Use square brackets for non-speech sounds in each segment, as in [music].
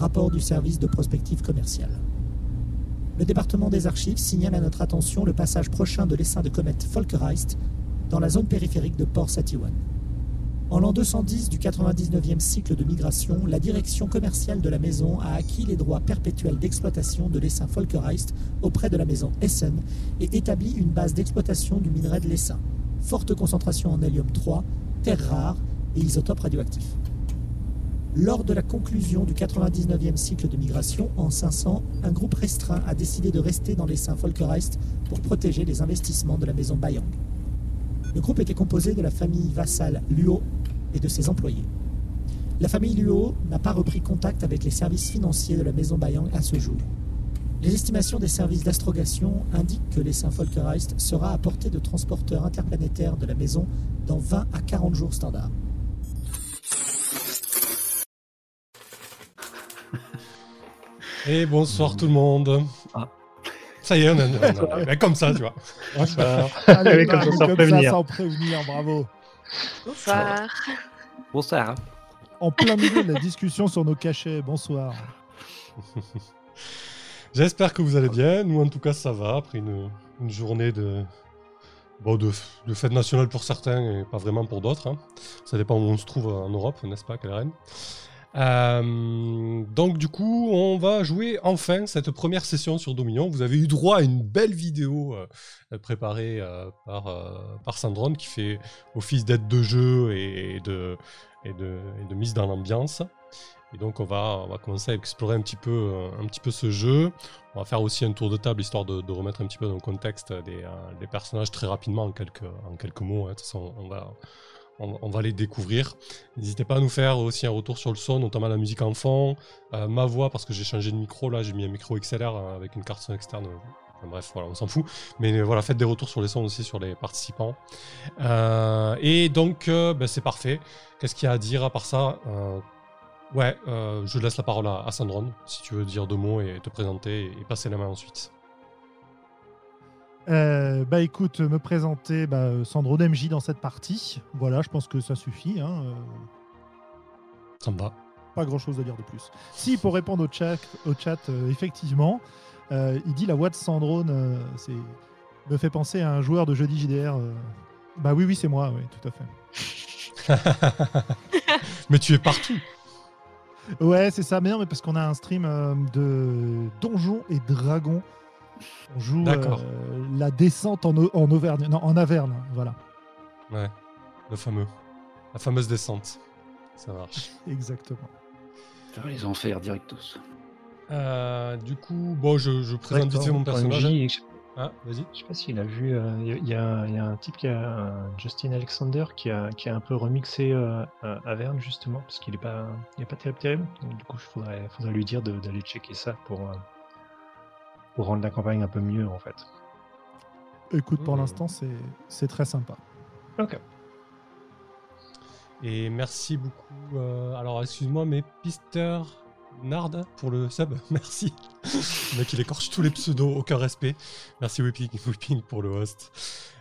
rapport du service de prospective commerciale. Le département des archives signale à notre attention le passage prochain de l'essaim de comète Folkereist dans la zone périphérique de Port Satiwan. En l'an 210 du 99e cycle de migration, la direction commerciale de la maison a acquis les droits perpétuels d'exploitation de l'essaim Folkereist auprès de la maison Essen et établi une base d'exploitation du minerai de l'essaim. Forte concentration en hélium 3, terre rare et isotopes radioactifs. Lors de la conclusion du 99e cycle de migration, en 500, un groupe restreint a décidé de rester dans l'essaim Folkereist pour protéger les investissements de la maison Bayang. Le groupe était composé de la famille vassale Luo et de ses employés. La famille Luo n'a pas repris contact avec les services financiers de la maison Bayang à ce jour. Les estimations des services d'astrogation indiquent que l'essaim Folkereist sera à portée de transporteurs interplanétaires de la maison dans 20 à 40 jours standards. Et bonsoir tout le monde. Ah. Ça y est, on a, on a- [laughs] comme ça, tu vois. Bonsoir. Allez, comme ça, sans comme prévenir. sans prévenir, bravo. Bonsoir. Bonsoir. En plein milieu de la discussion sur nos cachets, bonsoir. [laughs] J'espère que vous allez bien. Nous, en tout cas, ça va après une, une journée de, bon, de, de fête nationale pour certains et pas vraiment pour d'autres. hein. Ça dépend où on se trouve en Europe, n'est-ce pas, Karen? Euh, donc du coup, on va jouer enfin cette première session sur Dominion. Vous avez eu droit à une belle vidéo euh, préparée euh, par, par Sandron qui fait office d'aide de jeu et de, mise dans l'ambiance. Et donc on va, commencer à explorer un petit, peu, ce jeu. On va faire aussi un tour de table histoire de, remettre un petit peu dans le contexte des, personnages très rapidement en quelques, en quelques mots. hein. De toute façon, on va, on, va les découvrir. N'hésitez pas à nous faire aussi un retour sur le son, notamment la musique en fond, euh, ma voix parce que j'ai changé de micro là, j'ai mis un micro XLR euh, avec une carte son externe. Enfin, bref, voilà, on s'en fout. Mais euh, voilà, faites des retours sur les sons aussi sur les participants. Euh, et donc, euh, ben, c'est parfait. Qu'est-ce qu'il y a à dire à part ça Euh, Ouais, euh, je laisse la parole à, à si tu veux dire deux mots et te présenter et, passer la main ensuite. Euh, bah écoute, me présenter bah, Sandro DMJ dans cette partie. Voilà, je pense que ça suffit. Hein. euh, Ça me va. Pas grand chose à dire de plus. Si, pour répondre au chat, au chat euh, effectivement, euh, il dit la voix de Sandrone c'est me fait penser à un joueur de jeudi JDR. Bah oui, oui, c'est moi, oui, tout à fait. [laughs] Mais tu es partout. Ouais, c'est ça, mais non, mais parce qu'on a un stream de Donjons et Dragons. On joue euh, la descente en, Au- en Auvergne, non, en Averne, voilà, Ouais, le fameux. La fameuse descente. Ça marche. [laughs] exactement. Les enfers directos. Euh, du coup, bon, je, je présente vite fait mon personnage. MJ, je Ah, vas-y. je sais pas s'il a vu, euh, il y, a- y y un type qui a, Justin Alexander, qui a, qui a un peu remixé euh, Averne justement, parce qu'il est pas, il est pas terrible terrible. Donc, du coup, il faudrait, faudrait lui dire d'aller checker ça pour, euh, pour rendre la campagne un peu mieux en fait. Écoute, pour Mmh. l'instant, c'est c'est très sympa. Ok. Et merci beaucoup. euh, alors, excuse-moi, mais Pister Nard pour le sub. [laughs] Merci. le mec, il écorche tous les pseudos, aucun respect. Merci Whipping, [laughs] Whipping pour le host.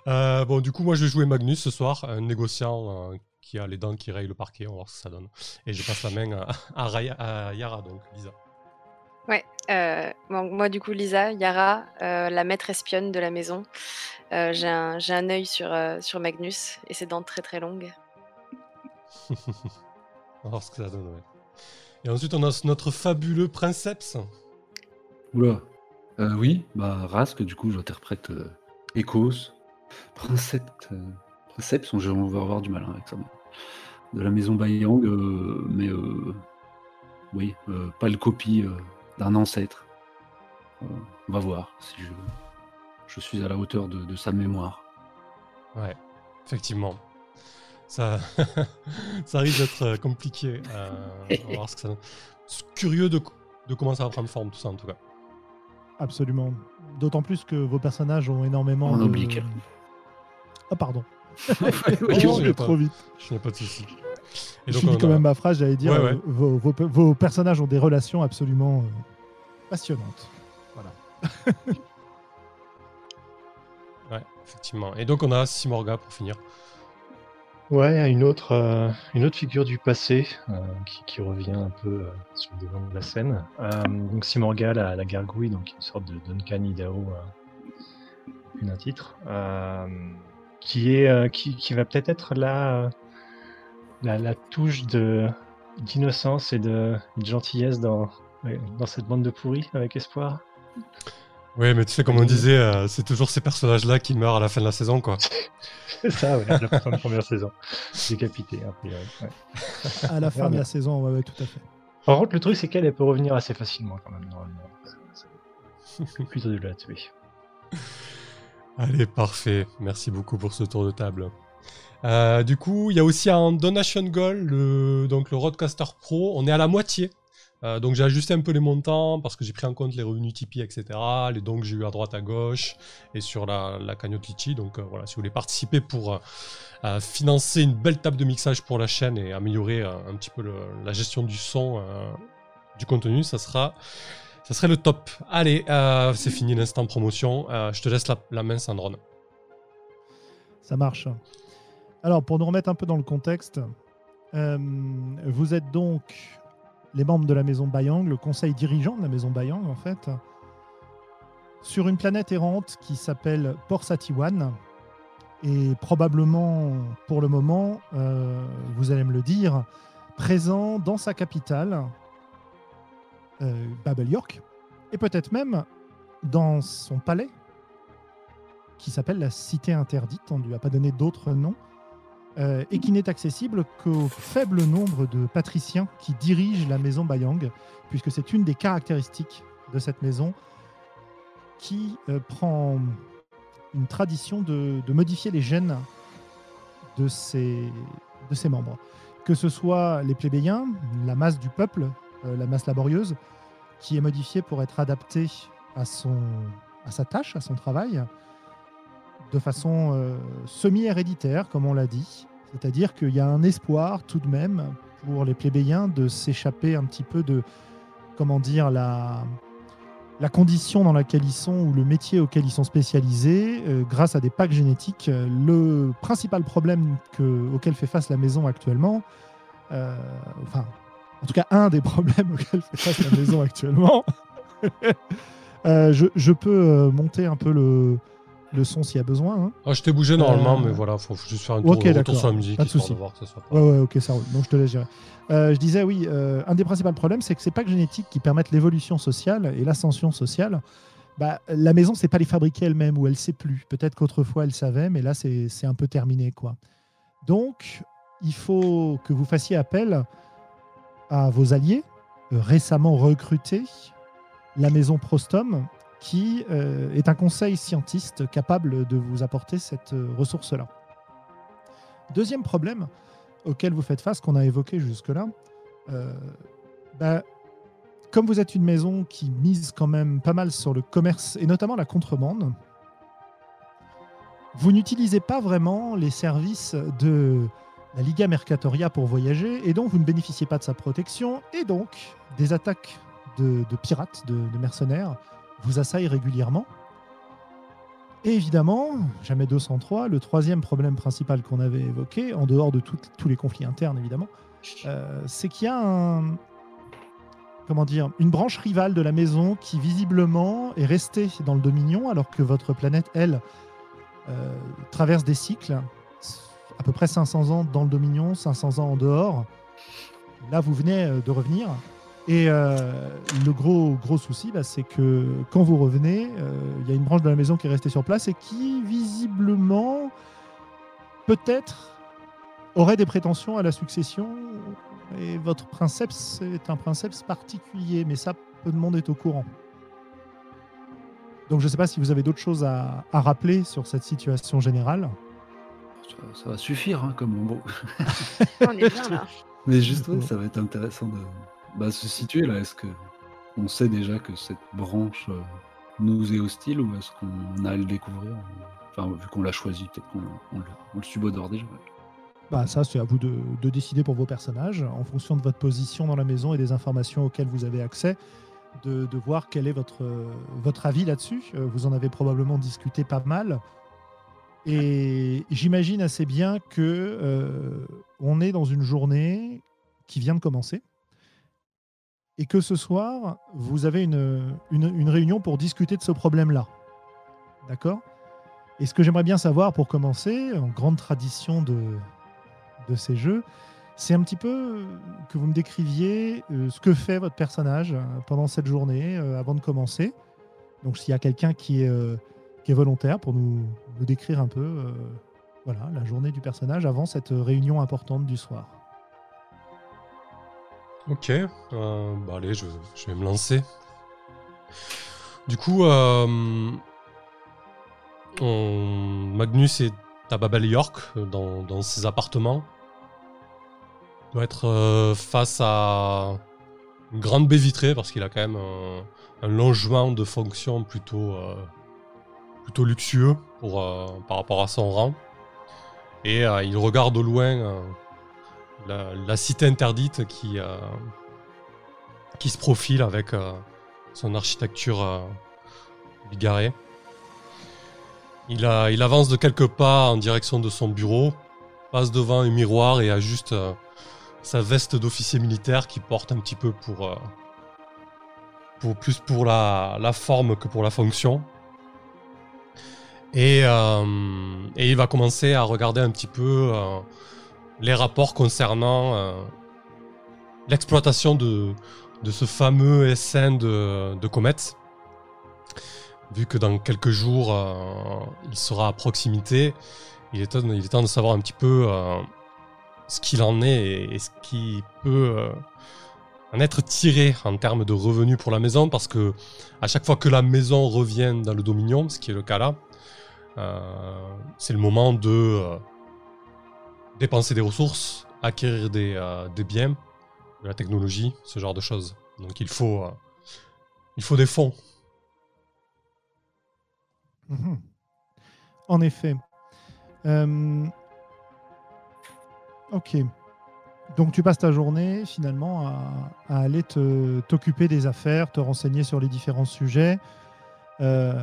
Euh, bon, du coup, moi, je vais jouer Magnus ce soir, un négociant euh, qui a les dents qui rayent le parquet. On va voir ce que ça donne. Et je passe la main à, à Raya- à Yara, donc Lisa. Ouais, euh, bon, moi du coup Lisa, Yara, euh, la maître espionne de la maison. Euh, j'ai un, j'ai un œil sur, euh, sur Magnus et ses dents très très longues. [laughs] on va voir ce que ça donne, ouais. Et ensuite, on a notre fabuleux Princeps. Oula. Euh, oui, bah Rask, du coup, j'interprète euh, Ecos. Princeps, euh, Princeps, on on va avoir du mal hein, avec ça. De la maison Bayang, euh, mais euh, oui, euh, pas le copie euh, d'un ancêtre. On va voir si je, je suis à la hauteur de, de sa mémoire. Ouais, effectivement. Ça, [laughs] ça risque d'être euh, compliqué. euh, on va voir ce que ça donne. C'est Curieux de, de comment ça va prendre forme, tout ça, en tout cas. Absolument. D'autant plus que vos personnages ont énormément En de... oblique. Ah, pardon. [laughs] non, Je pas- trop vite. Je n'ai pas de soucis. Et Je donc, finis on quand a- même ma phrase, j'allais dire, Ouais, ouais. euh, vos, vos- vos personnages ont des relations absolument euh, passionnantes. Voilà. [laughs] Ouais, effectivement. Et donc, on a Simorga pour finir. Ouais, une autre, euh, une autre figure du passé euh, qui, qui revient un peu euh, sur le devant de la scène. Euh, donc Simorga, la, la gargouille, donc une sorte de Duncan Idaho, euh, d'un titre, euh, qui est, euh, qui, qui va peut-être être la, euh, la, la touche de d'innocence et de, de gentillesse dans, cette bande de pourris avec espoir. Ouais, mais tu sais, comme on disait, euh, c'est toujours ces personnages-là qui meurent à la fin de la saison, quoi. [laughs] C'est ça, ouais, la [laughs] fin de première saison. Décapité, a priori. Ouais. À la [laughs] fin de la saison, ouais, ouais, tout à fait. Par contre, le truc, c'est qu'elle elle peut revenir assez facilement quand même, normalement. C'est plutôt de la tuer. Allez, parfait. Merci beaucoup pour ce tour de table. Euh, du coup, il y a aussi un donation goal, le, donc le Roadcaster Pro. On est à la moitié. Euh, donc j'ai ajusté un peu les montants parce que j'ai pris en compte les revenus Tipeee, etc. Les dons que j'ai eu à droite à gauche et sur la, la cagnotte Litchi. Donc euh, voilà, si vous voulez participer pour financer une belle table de mixage pour la chaîne et améliorer un petit peu la gestion du son, du contenu, ça sera, ça serait le top. Allez, c'est fini l'instant promotion. Je te laisse la, la main, Sandrone. Ça marche. Alors, pour nous remettre un peu dans le contexte, euh, vous êtes donc les membres de la maison Bayang, le conseil dirigeant de la maison Bayang, en fait, sur une planète errante qui s'appelle Port Satiwan. Et probablement, pour le moment, euh, vous allez me le dire, présent dans sa capitale, euh, Babel York, et peut-être même dans son palais, qui s'appelle la Cité Interdite, on ne lui a pas donné d'autres noms, euh, et qui n'est accessible qu'au faible nombre de patriciens qui dirigent la maison Bayang, puisque c'est une des caractéristiques de cette maison qui euh, prend une tradition de, modifier les gènes de ses, de ses membres. Que ce soit les plébéiens, la masse du peuple, euh, la masse laborieuse, qui est modifiée pour être adaptée à, son, à sa tâche, à son travail, de façon semi-héréditaire, comme on l'a dit. C'est-à-dire qu'il y a un espoir tout de même pour les plébéiens de s'échapper un petit peu de, comment dire, la, condition dans laquelle ils sont ou le métier auquel ils sont spécialisés euh, grâce à des packs génétiques. Le principal problème que- auquel fait face la maison actuellement, euh, enfin, en tout cas un des problèmes [laughs] auxquels fait face la maison actuellement, [laughs] euh, je, peux monter un peu le, le son s'il y a besoin. hein. Ah, je t'ai bougé normalement, Euh, mais voilà, faut juste faire un tour, ok, retour sur la musique, pas de souci. que pas... Ouais, ouais, ok, ça roule. Donc je te laisse gérer. Euh, je disais, oui, euh, un des principaux problèmes, c'est que ces packs génétiques qui permettent l'évolution sociale et l'ascension sociale, bah, la maison, c'est pas les fabriquer elle-même ou elle sait plus. Peut-être qu'autrefois elle savait, mais là, c'est c'est un peu terminé. quoi. Donc, il faut que vous fassiez appel à vos alliés récemment recrutés, la maison Prostom, qui euh, est un conseil scientiste capable de vous apporter cette euh, ressource-là. Deuxième problème auquel vous faites face, qu'on a évoqué jusque-là, euh, bah, comme vous êtes une maison qui mise quand même pas mal sur le commerce et notamment la contrebande, vous n'utilisez pas vraiment les services de la Liga Mercatoria pour voyager et donc vous ne bénéficiez pas de sa protection et donc des attaques de, pirates, de mercenaires vous assaillent régulièrement. Et évidemment, jamais 203, le troisième problème principal qu'on avait évoqué, en dehors de tout- tous les conflits internes évidemment, euh, c'est qu'il y a un, comment dire, une branche rivale de la maison qui visiblement est restée dans le Dominion alors que votre planète, elle, euh, traverse des cycles, à peu près 500 ans dans le Dominion, 500 ans en dehors. Là, vous venez euh, de revenir. Et euh, le gros, gros souci, bah, c'est que quand vous revenez, euh, il y a une branche de la maison qui est restée sur place et qui, visiblement, peut-être, aurait des prétentions à la succession. Et votre princeps est un princeps particulier, mais ça, peu de monde est au courant. Donc je ne sais pas si vous avez d'autres choses à, à rappeler sur cette situation générale. Ça, ça va suffire, hein, comme bon. On est bien là. [laughs] Mais juste, ouais, ça va être intéressant de bah, se situer là. Est-ce que on sait déjà que cette branche euh, nous est hostile ou est-ce qu'on a à le découvrir? Enfin, vu qu'on l'a choisi, peut-être qu'on on le, on subodore déjà. Bah, ça, c'est à vous de, de décider pour vos personnages, en fonction de votre position dans la maison et des informations auxquelles vous avez accès, de, voir quel est votre, euh, votre avis là-dessus. Euh, Vous en avez probablement discuté pas mal. Et j'imagine assez bien que on est dans une journée qui vient de commencer et que ce soir, vous avez une, réunion pour discuter de ce problème-là. D'accord? Et ce que j'aimerais bien savoir pour commencer, en grande tradition de, ces jeux, c'est un petit peu que vous me décriviez euh, ce que fait votre personnage euh, pendant cette journée euh, avant de commencer. Donc s'il y a quelqu'un qui est, volontaire pour nous, nous décrire un peu voilà, la journée du personnage avant cette réunion importante du soir. Ok, euh, bah allez, je, vais me lancer. Du coup, euh, Magnus est à Babel York, dans, ses appartements. Il doit être euh, face à une grande baie vitrée, parce qu'il a quand même un, un logement de fonction plutôt, plutôt luxueux pour, par rapport à son rang. Et il regarde au loin la, cité interdite qui, euh, qui se profile avec euh, son architecture euh, bigarrée. Il, a, il avance de quelques pas en direction de son bureau, passe devant un miroir et ajuste euh, sa veste d'officier militaire qui porte un petit peu pour, euh, pour plus pour la, la forme que pour la fonction. Et, euh, et il va commencer à regarder un petit peu euh, les rapports concernant euh, l'exploitation de, de ce fameux SN de, de Comet. Vu que dans quelques jours, euh, il sera à proximité, il est, temps, il est temps de savoir un petit peu euh, ce qu'il en est et, ce qui peut en être tiré en termes de revenus pour la maison, parce que à chaque fois que la maison revient dans le Dominion, ce qui est le cas là, c'est le moment de dépenser des ressources, acquérir des, euh, des biens, de la technologie, ce genre de choses. Donc il faut, euh, des fonds. Mhm. En effet. Euh, Ok. Donc tu passes ta journée finalement à, à aller t'occuper des affaires, te renseigner sur les différents sujets. Euh,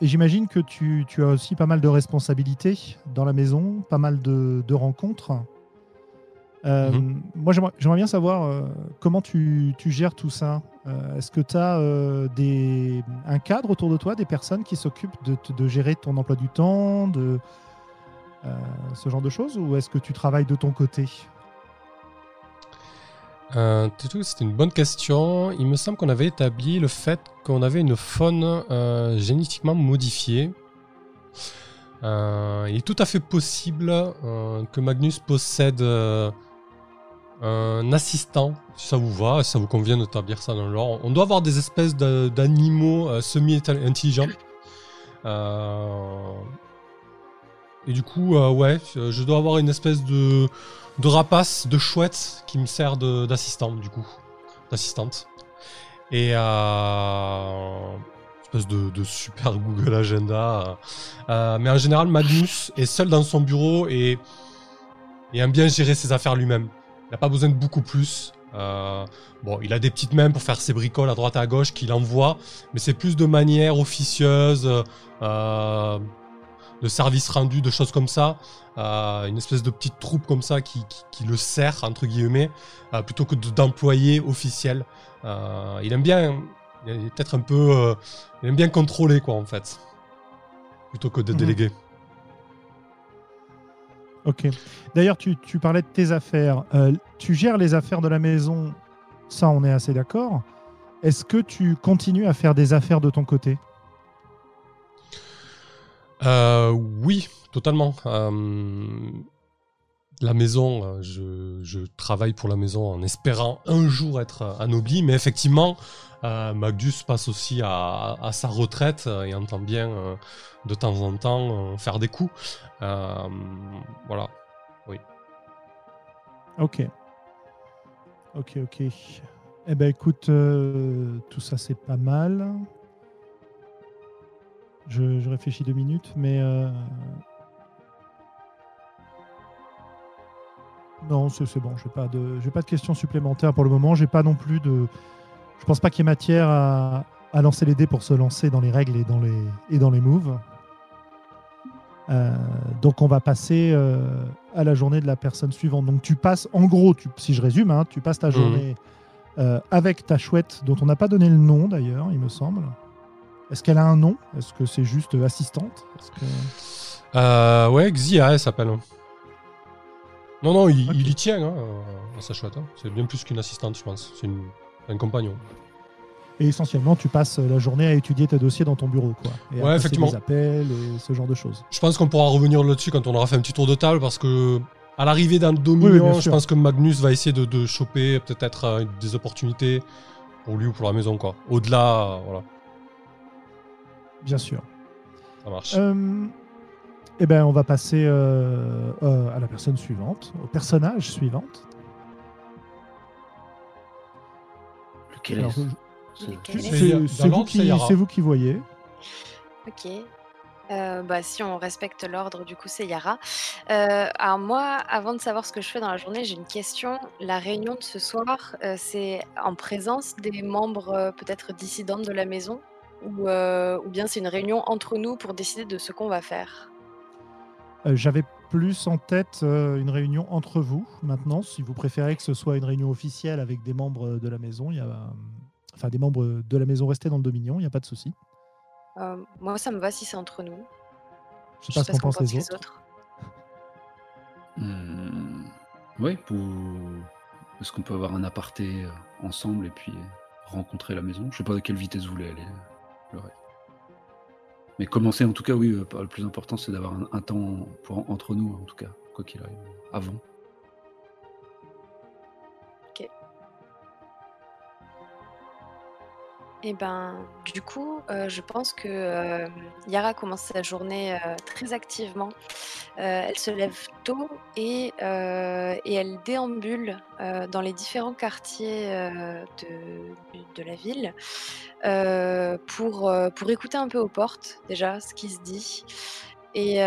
et j'imagine que tu, tu as aussi pas mal de responsabilités dans la maison, pas mal de, de rencontres. Euh, Mhm. Moi, j'aimerais bien savoir euh, comment tu, tu gères tout ça. Euh, Est-ce que tu as des, un cadre autour de toi, des personnes qui s'occupent de, de gérer ton emploi du temps, de ce genre de choses, ou est-ce que tu travailles de ton côté? Euh, c'est une bonne question. Il me semble qu'on avait établi le fait qu'on avait une faune euh, génétiquement modifiée. Euh, il est tout à fait possible que Magnus possède un assistant, si ça vous va, ça vous convient d'établir ça dans le lore. On doit avoir des espèces d'animaux semi-intelligents. Euh, et du coup, euh, ouais, je dois avoir une espèce de, de rapace, de chouette qui me sert d'assistant, du coup. D'assistante. Et euh, espèce de, super [laughs] Google Agenda. Euh, mais en général, Magnus est seul dans son bureau et, aime bien gérer ses affaires lui-même. Il n'a pas besoin de beaucoup plus. Euh, bon, il a des petites mains pour faire ses bricoles à droite et à gauche qu'il envoie, mais c'est plus de manière officieuse, euh, de service rendu, de choses comme ça. Euh, une espèce de petite troupe comme ça qui, qui, qui le sert, entre guillemets, euh, plutôt que de- d'employés officiels. Euh, il aime bien, il est peut-être un peu, il aime bien contrôler, quoi, en fait, plutôt que de Mhm. déléguer. Ok. D'ailleurs, tu, tu parlais de tes affaires. Tu gères les affaires de la maison, ça, on est assez d'accord. Est-ce que tu continues à faire des affaires de ton côté? Euh, oui, totalement. Euh, la maison, euh, je, travaille pour la maison en espérant un jour être anobli, mais effectivement, Magnus passe aussi à, sa retraite et entend bien de temps en temps faire des coups. Voilà. Ok. Ok, ok. Eh ben écoute, tout ça c'est pas mal. Je, je réfléchis deux minutes, mais euh, non, c'est bon. J'ai pas de, pas de questions supplémentaires pour le moment. J'ai pas non plus de. Je pense pas qu'il y ait matière à, à lancer les dés pour se lancer dans les règles et dans les et dans les moves. Euh, donc on va passer euh, à la journée de la personne suivante. Donc tu passes, en gros, tu- si je résume, hein, tu passes ta journée euh, avec ta chouette, dont on n'a pas donné le nom d'ailleurs, il me semble. Est-ce qu'elle a un nom? Est-ce que c'est juste euh, assistante que- Euh, ouais, Xia, elle s'appelle. Non, non, il, y tient, hein, à sa chouette. hein. C'est bien plus qu'une assistante, je pense. C'est un compagnon. Et essentiellement, tu passes la journée à étudier tes dossiers dans ton bureau, quoi. Et Ouais, effectivement. des appels et ce genre de choses. Je pense qu'on pourra revenir là-dessus quand on aura fait un petit tour de table parce que à l'arrivée d'un Dominion, oui, je pense que Magnus va essayer de, de choper peut-être euh, des opportunités pour lui ou pour la maison quoi. Au-delà, euh, voilà, Bien sûr. ça marche. Euh, eh ben, on va passer euh, euh, à la personne suivante, au personnage suivante. Lequel Alors, est- c'est vous, vous qui voyez. Ok. Euh, bah, si on respecte l'ordre, du coup, c'est Yara. Euh, alors moi, avant de savoir ce que je fais dans la journée, j'ai une question. La réunion de ce soir, euh, c'est en présence des membres euh, peut-être dissidents de la maison? Ou, euh, ou bien c'est une réunion entre nous pour décider de ce qu'on va faire Euh, J'avais plus en tête euh, une réunion entre vous. Maintenant, si vous préférez que ce soit une réunion officielle avec des membres de la maison, il y a, euh, enfin des membres de la maison restés dans le Dominion, il n'y a pas de souci. Euh, Moi, ça me va si c'est entre nous. Je sais pas ce qu'en pensent les autres. [laughs] Ouais, pour... est-ce qu'on peut avoir un aparté ensemble et puis rencontrer la maison? Je sais pas à quelle vitesse vous voulez aller. Le. Mais commencer en tout cas, oui, euh, le plus important c'est d'avoir un, un temps pour, entre nous, en tout cas, quoi qu'il arrive, avant. Eh ben, du coup, euh, je pense que euh, Yara commence sa journée euh, très activement. Elle se lève tôt et, et elle déambule dans les différents quartiers de, la ville pour, écouter un peu aux portes déjà ce qui se dit et,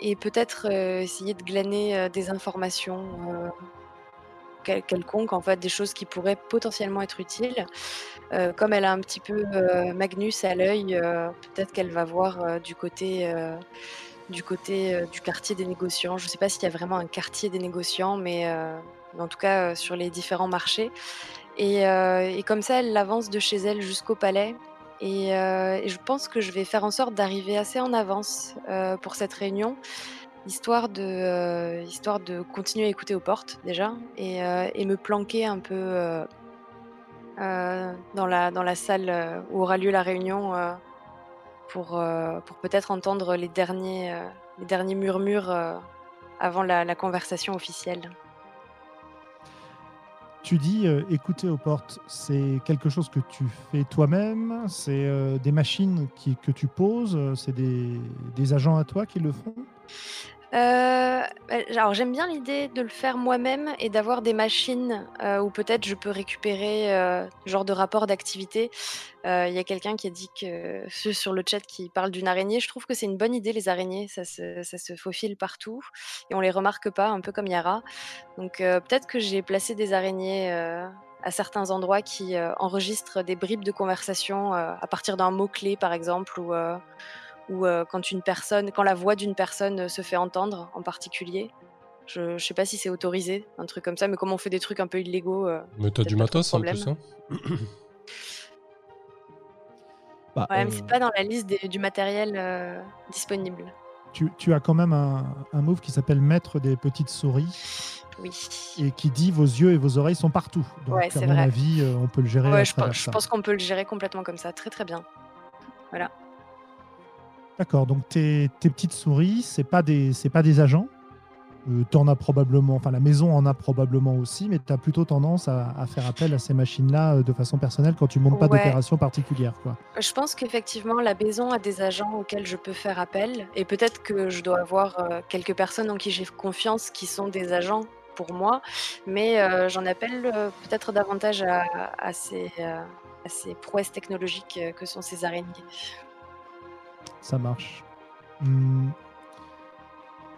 et peut-être essayer de glaner des informations quelconques, en fait, des choses qui pourraient potentiellement être utiles. Euh, comme elle a un petit peu euh, Magnus à l'œil, euh, peut-être qu'elle va voir du côté, du, côté du quartier des négociants. Je ne sais pas s'il y a vraiment un quartier des négociants, mais, en tout cas sur les différents marchés. Et, comme ça, elle avance de chez elle jusqu'au palais. Et, je pense que je vais faire en sorte d'arriver assez en avance pour cette réunion, histoire de, euh, histoire de continuer à écouter aux portes déjà, et, euh, et me planquer un peu euh, dans, la, dans la salle où aura lieu la réunion pour, pour peut-être entendre les derniers, les derniers murmures avant la, la conversation officielle. Tu dis écouter aux portes, c'est quelque chose que tu fais toi-même C'est des machines qui, que tu poses C'est des, des agents à toi qui le font? Euh, alors j'aime bien l'idée de le faire moi-même et d'avoir des machines euh, où peut-être je peux récupérer euh, genre de rapport d'activité. Euh, Il y a quelqu'un qui a dit que sur le chat qui parle d'une araignée. Je trouve que c'est une bonne idée les araignées, ça se, ça faufile partout et on les remarque pas, un peu comme Yara. Donc peut-être que j'ai placé des araignées à certains endroits qui enregistrent des bribes de conversation à partir d'un mot clé par exemple ou ou euh, quand une personne, quand la voix d'une personne euh, se fait entendre en particulier. Je, je sais pas si c'est autorisé, un truc comme ça, mais comme on fait des trucs un peu illégaux, euh, Mais t'as du matos en plus. Hein Bah, ouais, mais c'est pas dans la liste des- du matériel euh, disponible. tu, tu as quand même un, un move qui s'appelle Maître des petites souris Oui. et qui dit vos yeux et vos oreilles sont partout. Donc, Ouais, à c'est mon vrai. avis, euh, on peut le gérer. à Ouais, je, pense- je pense qu'on peut le gérer complètement comme ça, très très bien. D'accord, donc tes, tes petites souris, c'est pas des c'est pas des agents. Euh, t'en as probablement, enfin la maison en a probablement aussi, mais tu as plutôt tendance à, à faire appel à ces machines-là euh, de façon personnelle quand tu montes pas Ouais. d'opération particulière. Quoi. Je pense qu'effectivement, la maison a des agents auxquels je peux faire appel, et peut-être que je dois avoir euh, quelques personnes en qui j'ai confiance qui sont des agents pour moi, mais euh, j'en appelle peut-être davantage à, à ces, à ces prouesses technologiques que sont ces araignées. Ça marche. Hmm.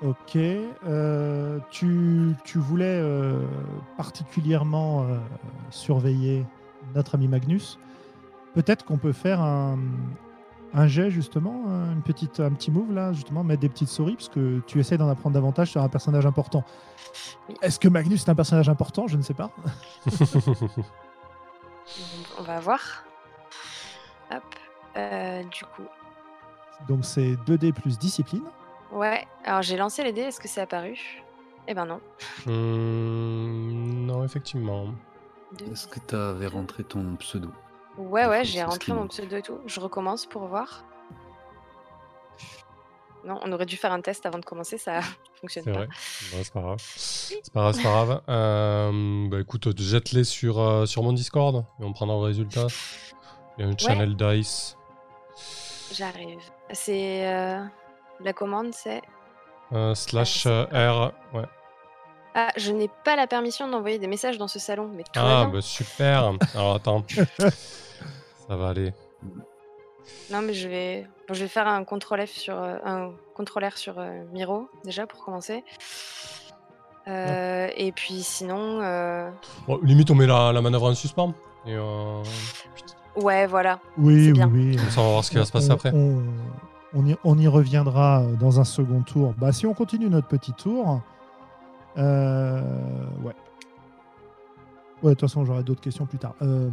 Ok. euh, tu, tu voulais euh, particulièrement euh, surveiller notre ami Magnus. Peut-être qu'on peut faire un, un jet justement, une petite, un petit move là, justement, mettre des petites souris, parce que tu essaies d'en apprendre davantage sur un personnage important. Est-ce que Magnus est un personnage important? Je ne sais pas. [laughs] [laughs] On va voir. Hop. Euh, du coup. Donc c'est 2D plus discipline. Ouais. Alors j'ai lancé les dés. Est-ce que c'est apparu? Eh ben non. Hmm, non, effectivement. Est-ce que tu avais rentré ton pseudo? Ouais, ouais, j'ai rentré mon pseudo et tout. Je recommence pour voir. Non, on aurait dû faire un test avant de commencer, ça [laughs] fonctionne C'est pas. vrai. Bon, c'est pas grave. C'est pas grave, c'est pas grave. Euh, bah écoute, jette-les sur, euh, sur mon Discord et on prendra le résultat. Il y a un channel Dice. J'arrive. C'est. euh, La commande, c'est. Euh, slash Ah, euh, R. Ouais. Ah, je n'ai pas la permission d'envoyer des messages dans ce salon, mais tout va Ah, bien. bah super. Alors attends. [laughs] Ça va aller. Non, mais je vais, bon, je vais faire un contrôle F sur un contrôleur sur euh, Miro déjà pour commencer. Euh, Et puis sinon, Bon, limite, on met la, la manœuvre en suspens. Et euh, ouais, voilà. Oui, C'est oui, bien. oui. comme ça, on va voir ce qui va se passer On- après. On, on y, on y reviendra dans un second tour. Bah, si on continue notre petit tour, euh, ouais. Ouais, de toute façon, j'aurai d'autres questions plus tard. Euh,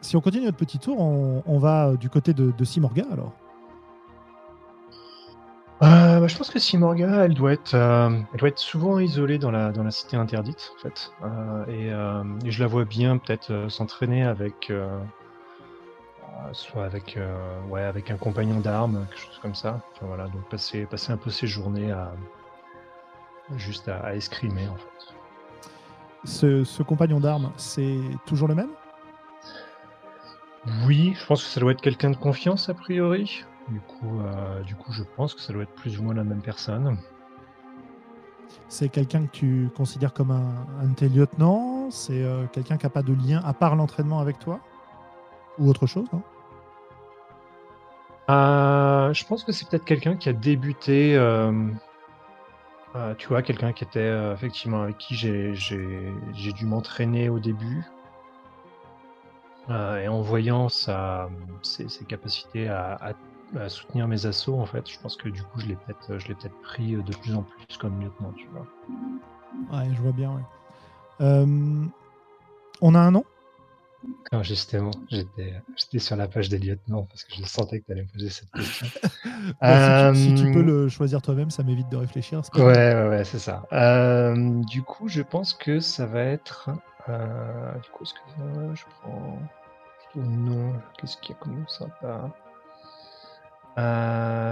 si on continue notre petit tour, on, on va euh, du côté de, de Simorga alors. Euh, bah, je pense que Simorga, elle doit être, euh, elle doit être souvent isolée dans la, dans la cité interdite, en fait. Euh, et, euh, et je la vois bien peut-être euh, s'entraîner avec, soit avec, euh, ouais, avec un compagnon d'armes, quelque chose comme ça. Enfin, voilà, donc passer, passer un peu ses journées à juste à, à escrimer, en fait. Ce, ce compagnon d'armes, c'est toujours le même? Oui, je pense que ça doit être quelqu'un de confiance a priori. Du coup, euh, du coup, je pense que ça doit être plus ou moins la même personne. C'est quelqu'un que tu considères comme un, un de tes lieutenants? C'est euh, quelqu'un qui n'a pas de lien à part l'entraînement avec toi? Ou autre chose non? Euh, je pense que c'est peut-être quelqu'un qui a débuté, euh, euh, tu vois, quelqu'un qui était euh, effectivement avec qui j'ai dû m'entraîner au début. Euh, et en voyant sa, ses, ses capacités à, à- à soutenir mes assauts, en fait, je pense que du coup, je l'ai peut-être pris de plus en plus comme lieutenant, tu vois. Ouais, je vois bien. ouais. On a un nom? Justement, j'étais j'étais sur la page des lieutenants parce que je sentais que tu allais me poser cette question. [laughs] Bah, si, tu, si tu Euh, peux le choisir toi-même, ça m'évite de réfléchir. Ouais, ouais, ouais, c'est ça. Euh, du coup, je pense que ça va être. euh, du coup, est-ce que ça, je prends. plutôt non. Qu'est-ce qu'il y a comme nom sympa?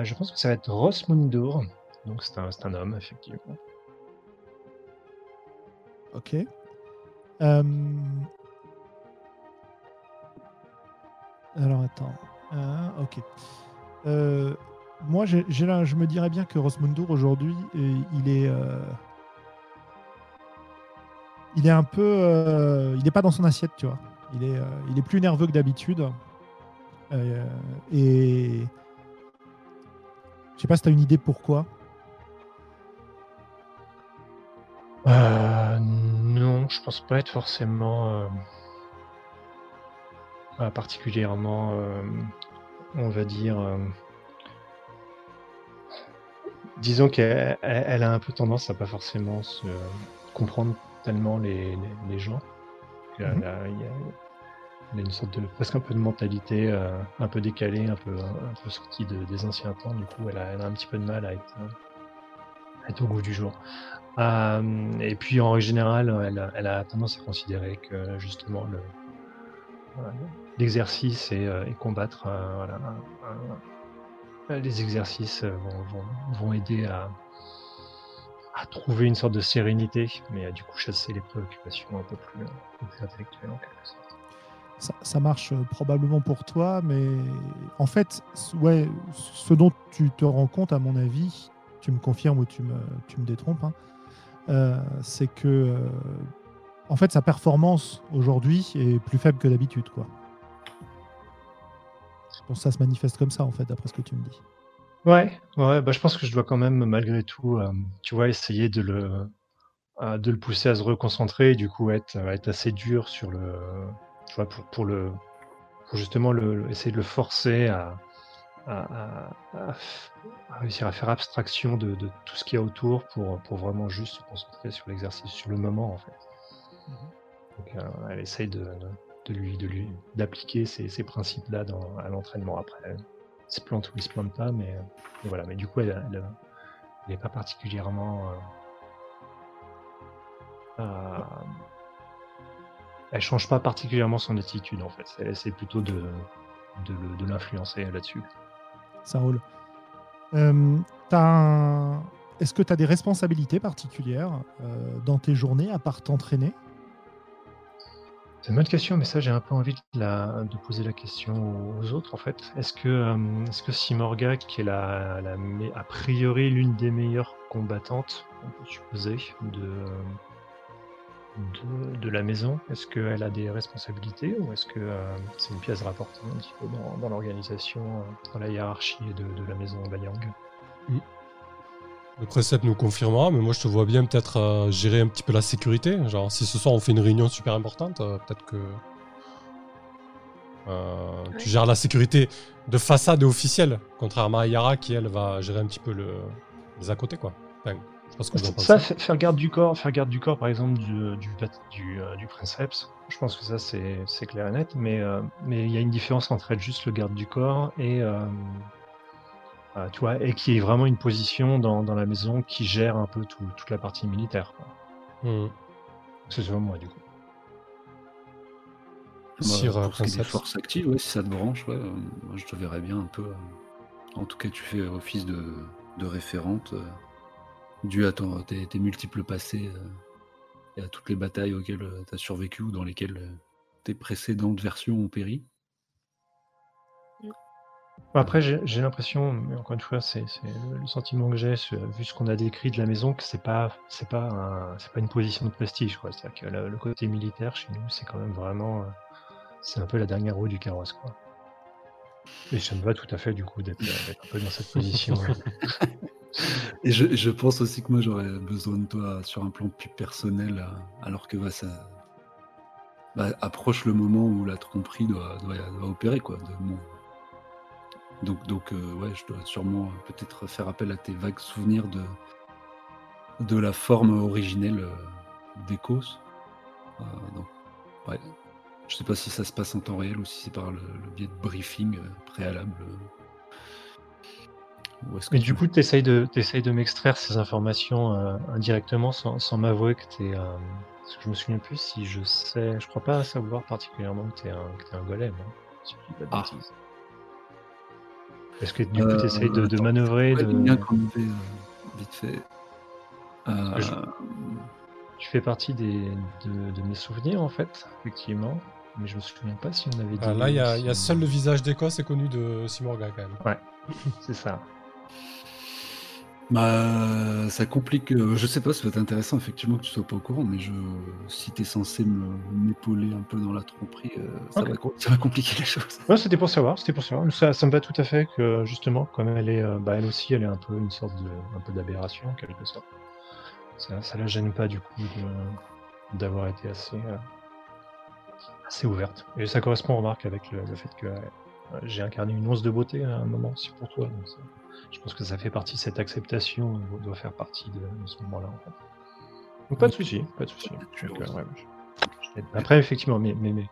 Je pense que ça va être Rosmundur. Donc, c'est un, c'est un homme, effectivement. Ok. Euh, Alors attends. Ah, ok. Euh, moi, là- je me dirais bien que Rosmundur aujourd'hui, il est, euh, il est un peu, euh, il n'est pas dans son assiette, tu vois. Il est, il est plus nerveux que d'habitude. Et je sais pas si tu as une idée pourquoi. Non, je pense pas être forcément particulièrement, euh, on va dire. euh, disons qu'elle elle- a un peu tendance à pas forcément se comprendre tellement les, les, les gens. Elle a, a- elle a une sorte de presque un peu de mentalité euh, un peu décalée, un peu un peu sortie de- des anciens temps. Du coup, elle a, elle a un petit peu de mal à être, euh, à être au goût du jour. Euh, et puis en général, elle, a- elle a tendance à considérer que justement le et, euh, et combattre, euh, voilà, euh, les exercices vont, vont- vont aider à, à trouver une sorte de sérénité, mais à du coup chasser les préoccupations un peu plus, plus intellectuelles en quelque sorte. ça, ça marche probablement pour toi, mais en fait, ouais, ce dont tu te rends compte, à mon avis, tu me confirmes ou tu me, tu me détrompes, hein, euh, c'est que euh, en fait, sa performance aujourd'hui est plus faible que d'habitude, quoi. Je pense que ça se manifeste comme ça, en fait, d'après ce que tu me dis. Ouais, ouais, bah je pense que je dois quand même malgré tout, euh, tu vois, essayer de le, euh, de le pousser à se reconcentrer et du coup être, être assez dur sur le, tu vois, pour, pour le, justement le, essayer de le forcer à- à réussir à faire abstraction de, de tout ce qu'il y a autour pour, pour vraiment juste se concentrer sur l'exercice, sur le moment en fait. Donc, euh, elle essaye de, lui, d'appliquer ces, principes-là à l'entraînement. Après, elle se plante ou il se plante pas, mais, voilà. Mais du coup, elle, elle, elle est pas particulièrement. euh, euh, elle change pas particulièrement son attitude en fait. Elle essaie plutôt de, l'influencer là-dessus. Ça roule. Euh, t'as Est-ce que tu as des responsabilités particulières euh, dans tes journées à part t'entraîner? C'est une bonne question, mais ça j'ai un peu envie de, poser la question aux autres en fait. Est-ce que, euh, est-ce que Simorga, qui est la, la a priori l'une des meilleures combattantes, on peut supposer, de, de, la maison, est-ce qu'elle a des responsabilités ou est-ce que euh, c'est une pièce rapportée un petit peu dans, l'organisation, euh, dans la hiérarchie de, de la maison Bayang Le précepte nous confirmera, mais moi je te vois bien peut-être euh, gérer un petit peu la sécurité. Genre, si ce soir on fait une réunion super importante, euh, peut-être que euh, tu gères la sécurité de façade et officielle, contrairement à Yara qui elle va gérer un petit peu le, les à côté quoi. Enfin, je ce que. Ça, fa- faire garde du corps, faire garde du corps, par exemple, du, du, bat- du, euh, du princeps, je pense que ça, c'est c'est clair et net, mais euh, mais il y a une différence entre être juste le garde du corps et, euh, tu vois, et qui est vraiment une position dans, dans la maison qui gère un peu tout- toute la partie militaire. Hmm. C'est selon moi, du coup. Bah, pour ce qui est des Princeps. forces actives, ouais, si ça te branche, ouais, euh, moi je te verrais bien un peu. euh, en tout cas, tu fais office de, de référente, euh, dû à ton- tes, tes multiples passés euh, et à toutes les batailles auxquelles tu as survécu ou dans lesquelles euh, tes précédentes versions ont péri. Après, j'ai l'impression, mais encore une fois, c'est le sentiment que j'ai, vu ce qu'on a décrit de la maison, que c'est pas, c'est pas, c'est pas une position de prestige. C'est-à-dire que le, côté militaire chez nous, c'est quand même vraiment, euh, c'est un peu la dernière roue du carrosse, quoi. Et ça me va tout à fait du coup d'être euh, un peu dans cette position. [laughs] Et je, pense aussi que moi j'aurais besoin de toi sur un plan plus personnel, euh, alors que bah, ça bah, approche le moment où la tromperie doit, opérer. Quoi, Donc, donc euh, ouais, je dois sûrement euh, peut-être faire appel à tes vagues souvenirs de, de la forme originelle euh, d'Ecos. Euh, donc, ouais. Je sais pas si ça se passe en temps réel ou si c'est par le, le biais de briefing euh, préalable. euh. Que Mais du coup, tu essayes de, de m'extraire ces informations euh, indirectement sans, sans m'avouer que tu es. parce que je me souviens plus si je sais. Je crois pas savoir particulièrement que tu es, un un golem. hein, si je dis pas de Ah. Est-ce que du coup, Euh, tu essayes de, manœuvrer Ouais, de... bien euh, vite fait. Euh, je- Tu fais partie des, de, de mes souvenirs, en fait, effectivement. Mais je me souviens pas si on avait dit. Ah, là, il y a, y seul le visage d'Écosse est connu de Simorga quand même. [laughs] C'est ça. Bah, ça complique. euh, je sais pas, ça va être intéressant effectivement que tu sois pas au courant, mais je, si tu es censé me- m'épauler un peu dans la tromperie, euh, ça, va, co- ça va compliquer les choses. Ouais, c'était pour savoir, c'était pour savoir. Ça, ça me va tout à fait que justement, comme elle est, euh, bah, elle aussi, elle est un peu une sorte de, un peu d'aberration en quelque sorte. Ça, ça la gêne pas du coup d'avoir été assez, euh, assez ouverte. Et ça correspond, remarque, avec le, le fait que euh, j'ai incarné une once de beauté à un moment aussi pour toi. Donc je pense que ça fait partie de cette acceptation, doit- doit faire partie de, de ce moment-là en fait. Donc pas de souci, pas de souci. Euh, ouais, je-. Après, effectivement, mes, mes, mes,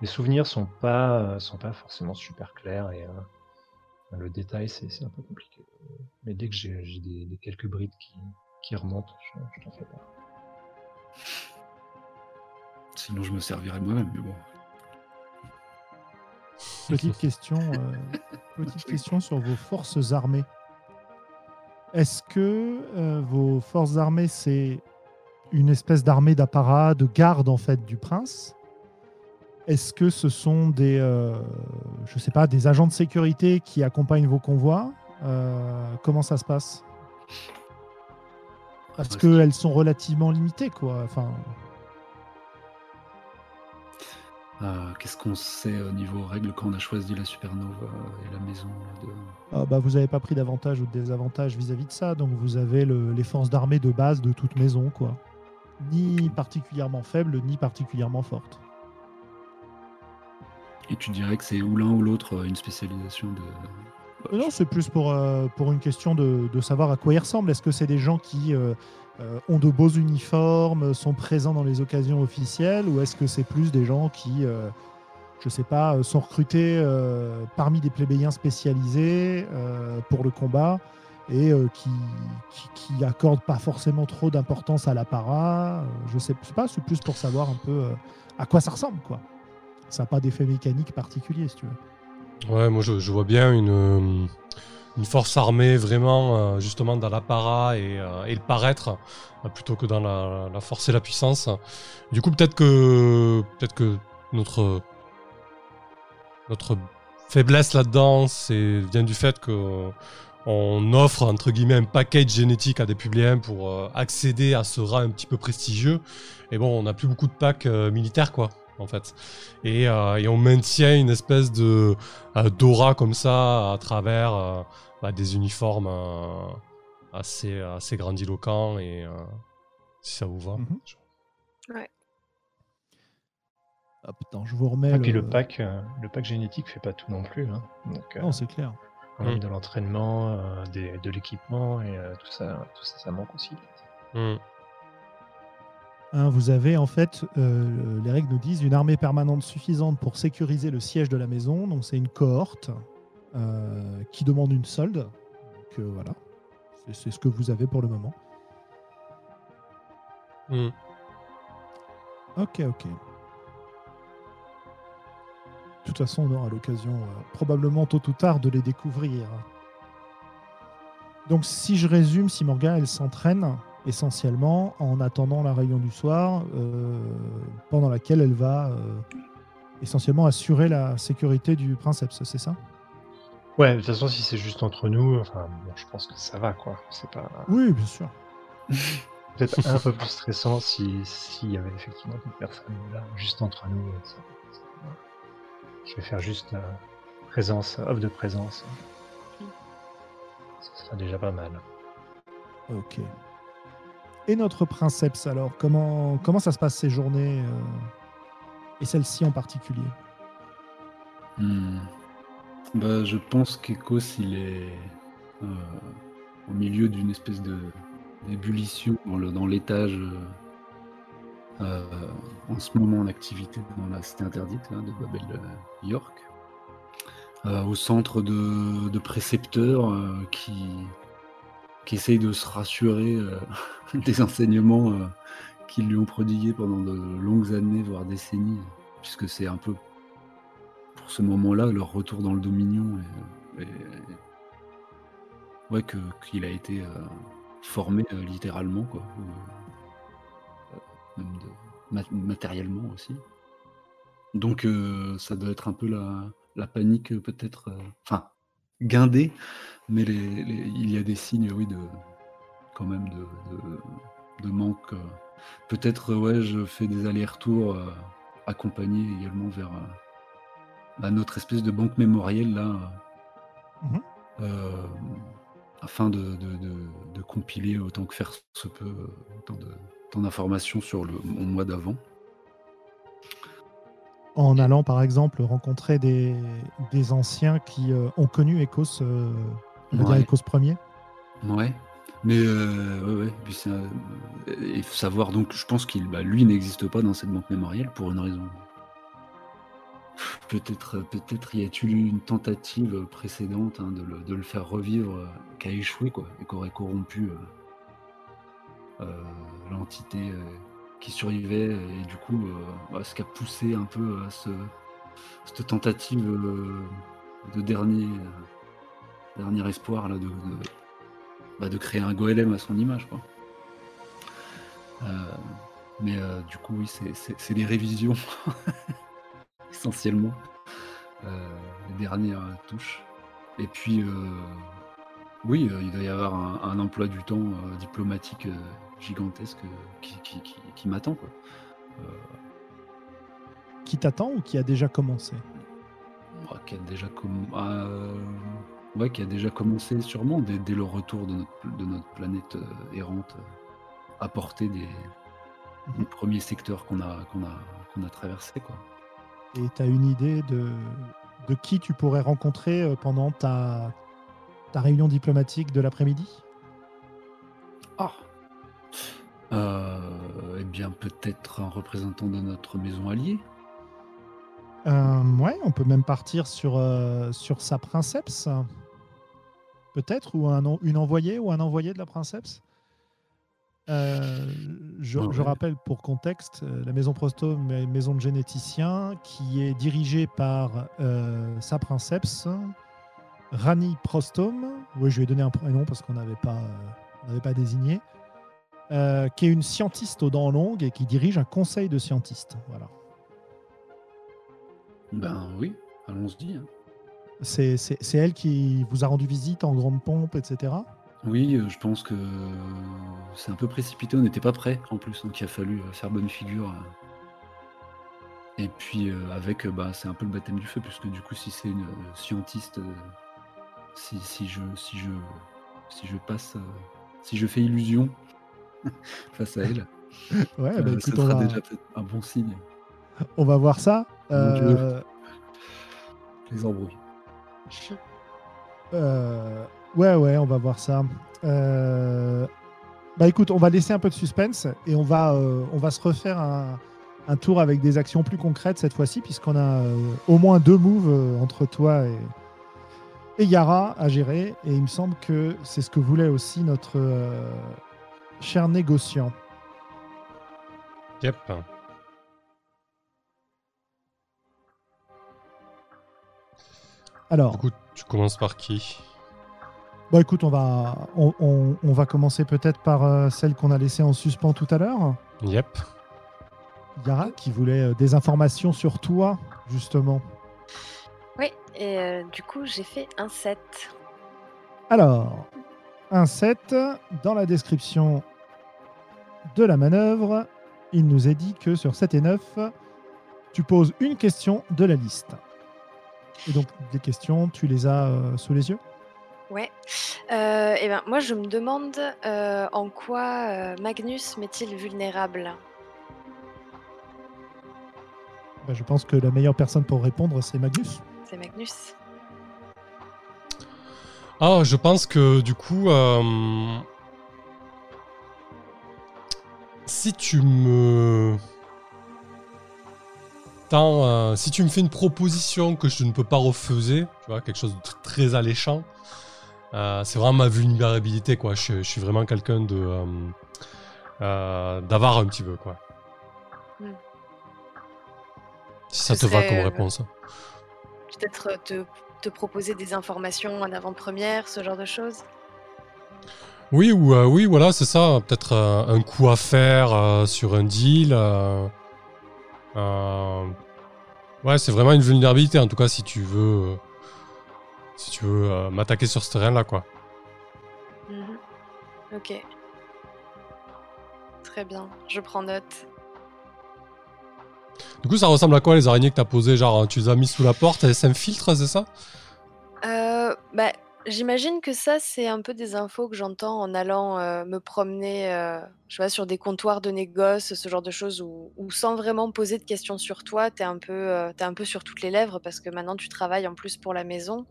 mes souvenirs sont pas, euh, sont pas forcément super clairs et euh, le détail, c'est un peu compliqué. Mais dès que j'ai j'ai des, des quelques brides qui, qui remontent, je, je t'en fais pas. Sinon, je me servirais moi-même, mais bon. Petite [laughs] question, euh, petite question sur vos forces armées. Est-ce que euh, vos forces armées, c'est une espèce d'armée d'apparat, de garde en fait du prince? Est-ce que ce sont des, euh, je sais pas, des agents de sécurité qui accompagnent vos convois? Comment ça se passe? Parce Ouais, qu'elles sont relativement limitées, quoi. Enfin, Euh, Qu'est-ce qu'on sait au niveau règles quand on a choisi la supernova et la maison de... Ah bah, vous n'avez pas pris d'avantage ou de désavantage vis-à-vis de ça, donc vous avez le- les forces d'armée de base de toute maison, quoi. Ni particulièrement faibles, ni particulièrement fortes. Et tu dirais que c'est ou l'un ou l'autre euh, une spécialisation de, Non, c'est plus pour, euh, pour une question de, de savoir à quoi ils ressemblent. Est-ce que c'est des gens qui euh, ont de beaux uniformes, sont présents dans les occasions officielles, ou est-ce que c'est plus des gens qui, euh, je sais pas, euh, sont recrutés euh, parmi des plébéiens spécialisés euh, pour le combat et euh, qui, qui, accordent pas forcément trop d'importance à l'apparat euh, Je sais pas, c'est plus pour savoir un peu euh, à quoi ça ressemble, quoi. Ça n'a pas d'effet mécanique particulier, si tu veux. Ouais, moi je, vois bien une, euh, une force armée vraiment euh, justement dans l'apparat et, euh, et le paraître euh, plutôt que dans la, force et la puissance. Du coup, peut-être que peut-être que notre faiblesse là-dedans, c'est vient du fait que on offre entre guillemets un package génétique à des publiens pour accéder à ce rang un petit peu prestigieux. Et bon, on n'a plus beaucoup de packs militaires quoi, en fait. Et, euh, et on maintient une espèce de euh, d'aura comme ça à travers euh, bah, des uniformes euh, assez assez grandiloquents et euh, si ça vous va. Je- Hop, attends, je vous remets. Et puis le pack, euh, le pack génétique fait pas tout non plus. hein. Donc, euh, Non, c'est clair. Mm. de l'entraînement, euh, des- de l'équipement et euh, tout ça, tout ça, ça manque aussi. Hmm. Hein, vous avez en fait, euh, les règles nous disent, une armée permanente suffisante pour sécuriser le siège de la maison. Donc c'est une cohorte euh, qui demande une solde. Donc euh, voilà, c'est ce que vous avez pour le moment. Hmm. Ok, ok. De toute façon, on aura l'occasion, euh, probablement tôt ou tard, de les découvrir. Donc, si je résume, si Morgane, elle s'entraîne essentiellement en attendant la réunion du soir, euh, pendant laquelle elle va euh, essentiellement assurer la sécurité du princeps, c'est ça? Ouais, de toute façon, si c'est juste entre nous, enfin, bon, je pense que ça va, quoi. C'est pas Oui, bien sûr. [laughs] peut-être un peu plus stressant si s'il y avait effectivement une personne là, juste entre nous. ça- ça- Je vais faire juste euh, présence, off de présence. Ce sera déjà pas mal. Ok. Et notre princeps, alors, comment, ça se passe ces journées euh, Et celle-ci en particulier? Hmm. Bah, je pense qu'Ecos, il est euh, au milieu d'une espèce de d'ébullition dans l'étage euh, en ce moment en activité dans la cité interdite là, de Babel York, au centre de, précepteurs qui, qui essayent de se rassurer euh, [laughs] des enseignements euh, qu'ils lui ont prodigués pendant de longues années, voire décennies, puisque c'est un peu pour ce moment-là, leur retour dans le Dominion, et, ouais, que- qu'il a été euh, formé littéralement, quoi, même matériellement aussi. Donc ça doit être un peu la, la panique, peut-être, enfin, guindée, mais les- les- il y a des signes, oui, de quand même de, de- de manque. Peut-être, ouais, je fais des allers-retours euh, accompagnés également vers euh, bah, notre espèce de banque mémorielle là, Mhm. euh, afin de, compiler autant que faire se peut autant d'informations sur le mon mois d'avant. En allant par exemple rencontrer des, des anciens qui euh, ont connu Ecos, euh, on Ouais. Premier. Ouais. Mais euh, ouais. Puis il faut savoir donc, je pense qu'il, bah, lui n'existe pas dans cette banque mémorielle pour une raison. Peut-être, peut-être y a-t-il eu une tentative précédente hein, de, le, de le faire revivre, qui a échoué quoi, et qui aurait corrompu euh, euh, l'entité qui survivait, et du coup, euh, bah, ce qui a poussé un peu à ce, cette tentative euh, de dernier, euh, dernier espoir là de, de, bah, créer un golem à son image. Quoi. Euh, mais euh, du coup, oui, c'est- des révisions, [laughs] essentiellement, euh, les dernières touches. Et puis, euh, oui, euh, il va y avoir un, emploi du temps euh, diplomatique euh, gigantesque euh, qui, qui, qui- qui m'attend. quoi. Euh, Qui t'attend ou qui a déjà commencé Ouais, qui a déjà comm- euh, ouais, qui a déjà commencé sûrement dès, dès le retour de notre, de notre planète euh, errante, euh, à portée des, des premiers secteurs qu'on a, qu'on a, qu'on a traversés. Quoi. Et tu as une idée de, de qui tu pourrais rencontrer pendant ta, ta réunion diplomatique de l'après-midi? Ah Eh bien, peut-être un représentant de notre maison alliée Euh, ouais, on peut même partir sur, euh, sur sa princeps. Peut-être, ou un, une envoyée ou un envoyé de la princeps. Euh, je, ouais. rappelle pour contexte, euh, la maison Prostome est une maison de généticiens qui est dirigée par euh, sa princeps, Rani Prostome. Oui, je lui ai donné un prénom parce qu'on n'avait pas, euh, on pas désigné. Euh, qui est une scientiste aux dents longues et qui dirige un conseil de scientistes. Voilà. Ben oui, allons-y. hein. C'est elle qui vous a rendu visite en grande pompe, etc. Oui, euh, je pense que c'est un peu précipité, on n'était pas prêt en plus, donc il a fallu euh, faire bonne figure. Et puis avec, bah, c'est un peu le baptême du feu, puisque du coup, si c'est une scientiste, si, si je, si je, si je passe, si je fais illusion [laughs] face à elle, Ouais, euh, bah, ce écoute, on sera va, déjà peut-être un bon signe. on va voir ça. Euh, les embrouille. euh, ouais, ouais, on va voir ça. Euh, bah écoute, on va laisser un peu de suspense et on va, on va se refaire un, un tour avec des actions plus concrètes cette fois-ci, puisqu'on a au moins deux moves entre toi et, et Yara à gérer. Et il me semble que c'est ce que voulait aussi notre euh, cher négociant. Yep. Alors, Du coup, tu commences par qui? Bon, écoute, on va, on, on- on va commencer peut-être par euh, celle qu'on a laissée en suspens tout à l'heure. Yep. Yara, qui voulait euh, des informations sur toi, justement. Oui, et euh, du coup, j'ai fait un 7. Alors, un 7, dans la description de la manœuvre, il nous est dit que sur 7 et 9, tu poses une question de la liste. Et donc, les questions, tu les as euh, sous les yeux? Ouais. Euh, et ben, moi, je me demande euh, en quoi Magnus m'est-il vulnérable? Ben, Je pense que la meilleure personne pour répondre, c'est Magnus. C'est Magnus. Ah, je pense que du coup, euh, si tu me tends, euh, si tu me fais une proposition que je ne peux pas refuser, tu vois, quelque chose de très alléchant, euh, c'est vraiment ma vulnérabilité, quoi. Je, je suis vraiment quelqu'un de euh, d'avare un petit peu, quoi. Hmm. Si ça Ce te va comme réponse. Peut-être te, te proposer des informations en avant-première, ce genre de choses? Oui, ou euh, oui, voilà, c'est ça. Peut-être euh, un coup à faire euh, sur un deal. ouais, c'est vraiment une vulnérabilité. En tout cas, si tu veux, si tu veux m'attaquer sur ce terrain-là, quoi. Mhm. Ok. Très bien, je prends note. Du coup, ça ressemble à quoi les araignées que t'as posées Genre, tu les as mis sous la porte, elles s'infiltrent, c'est ça? Euh, bah, j'imagine que ça, c'est un peu des infos que j'entends en allant euh, me promener, euh, je pas, sur des comptoirs de négoce, ce genre de choses, où, sans vraiment poser de questions sur toi, un peu, euh, un peu sur toutes les lèvres parce que maintenant tu travailles en plus pour la maison.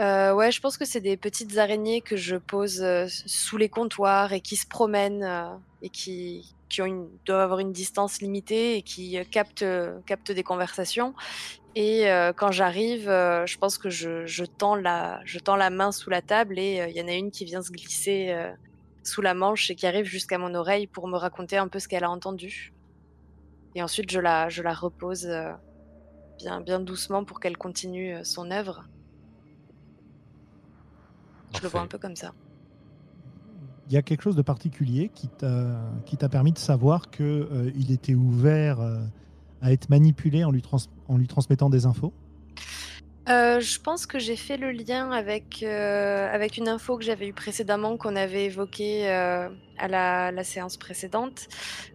Euh, ouais, je pense que c'est des petites araignées que je pose sous les comptoirs et qui se promènent et qui, qui ont une, doivent avoir une distance limitée et qui euh, captent, euh, captent des conversations. Et euh, quand j'arrive, euh, je pense que je, je tends la, je tends la main sous la table et il y en a une qui vient se glisser sous la manche et qui arrive jusqu'à mon oreille pour me raconter un peu ce qu'elle a entendu. Et ensuite, je la, je la repose bien, bien doucement pour qu'elle continue son œuvre. Je le vois un peu comme ça. Il y a quelque chose de particulier qui t'a permis de savoir que euh, était ouvert euh, à être manipulé en lui, en lui transmettant des infos? Euh, je pense que j'ai fait le lien avec, avec une info que j'avais eue précédemment, qu'on avait évoquée à la, la séance précédente.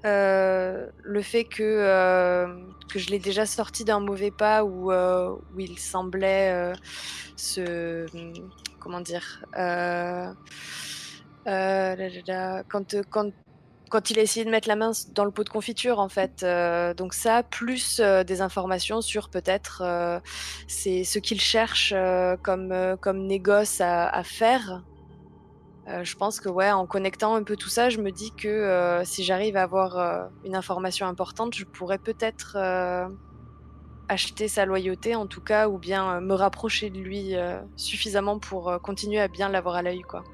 Le fait que, que je l'ai déjà sorti d'un mauvais pas où, où il semblait se. Comment dire quand, quand quand il a essayé de mettre la main dans le pot de confiture, en fait. Euh, donc ça, plus euh, des informations sur peut-être euh, ce qu'il cherche euh, comme, euh, comme négoce à, à faire. Euh, je pense que ouais, en connectant un peu tout ça, je me dis que euh, si j'arrive à avoir euh, une information importante, je pourrais peut-être euh, acheter sa loyauté, en tout cas, ou bien euh, me rapprocher de lui euh, suffisamment pour euh, continuer à bien l'avoir à l'œil, quoi.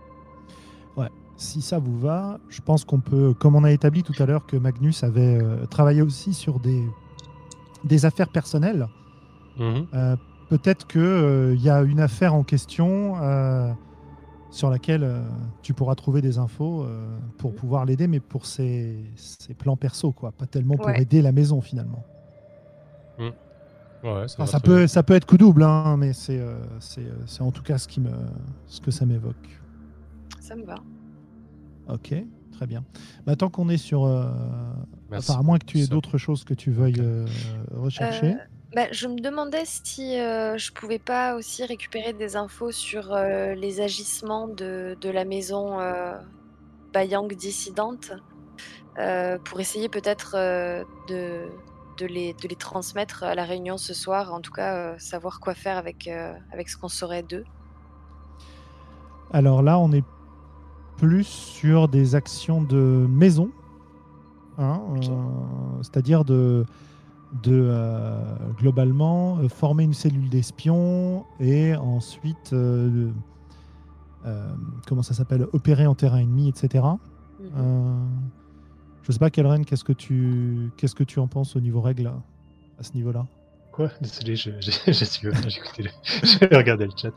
Si ça vous va, je pense qu'on peut, comme on a établi tout à l'heure que Magnus avait euh, travaillé aussi sur des, des affaires personnelles, Mhm. euh, peut-être qu'il y a une affaire en question euh, sur laquelle euh, tu pourras trouver des infos euh, pour pouvoir l'aider, mais pour ses, ses plans perso, quoi. Pas tellement pour Ouais. aider la maison, finalement. Ouais, ça, Enfin, peut, bien. ça peut être coup double, hein, mais c'est euh, c'est euh, c'est en tout cas ce, qui me, ce que ça m'évoque. Ça me va. Ok, très bien. Bah, tant qu'on est sur. euh, enfin, à moins que tu aies d'autres choses que tu veuilles euh, rechercher. Bah, je me demandais si euh, je pouvais pas aussi récupérer des infos sur euh, les agissements de, de la maison euh, Bayang dissidente euh, pour essayer peut-être euh, de, de, les, de les transmettre à la réunion ce soir. En tout cas, euh, savoir quoi faire avec, euh, avec ce qu'on saurait d'eux. Alors là, on est plus sur des actions de maison, hein, euh, c'est-à-dire de, de euh, globalement euh, former une cellule d'espions et ensuite, comment ça s'appelle, opérer en terrain ennemi, etc. Mhm. Euh, je sais pas, Kelren, qu'est-ce que tu qu'est-ce que tu en penses au niveau règle à ce niveau-là? Quoi? Désolé, [laughs] j'ai le- [laughs] j'ai regardé le chat.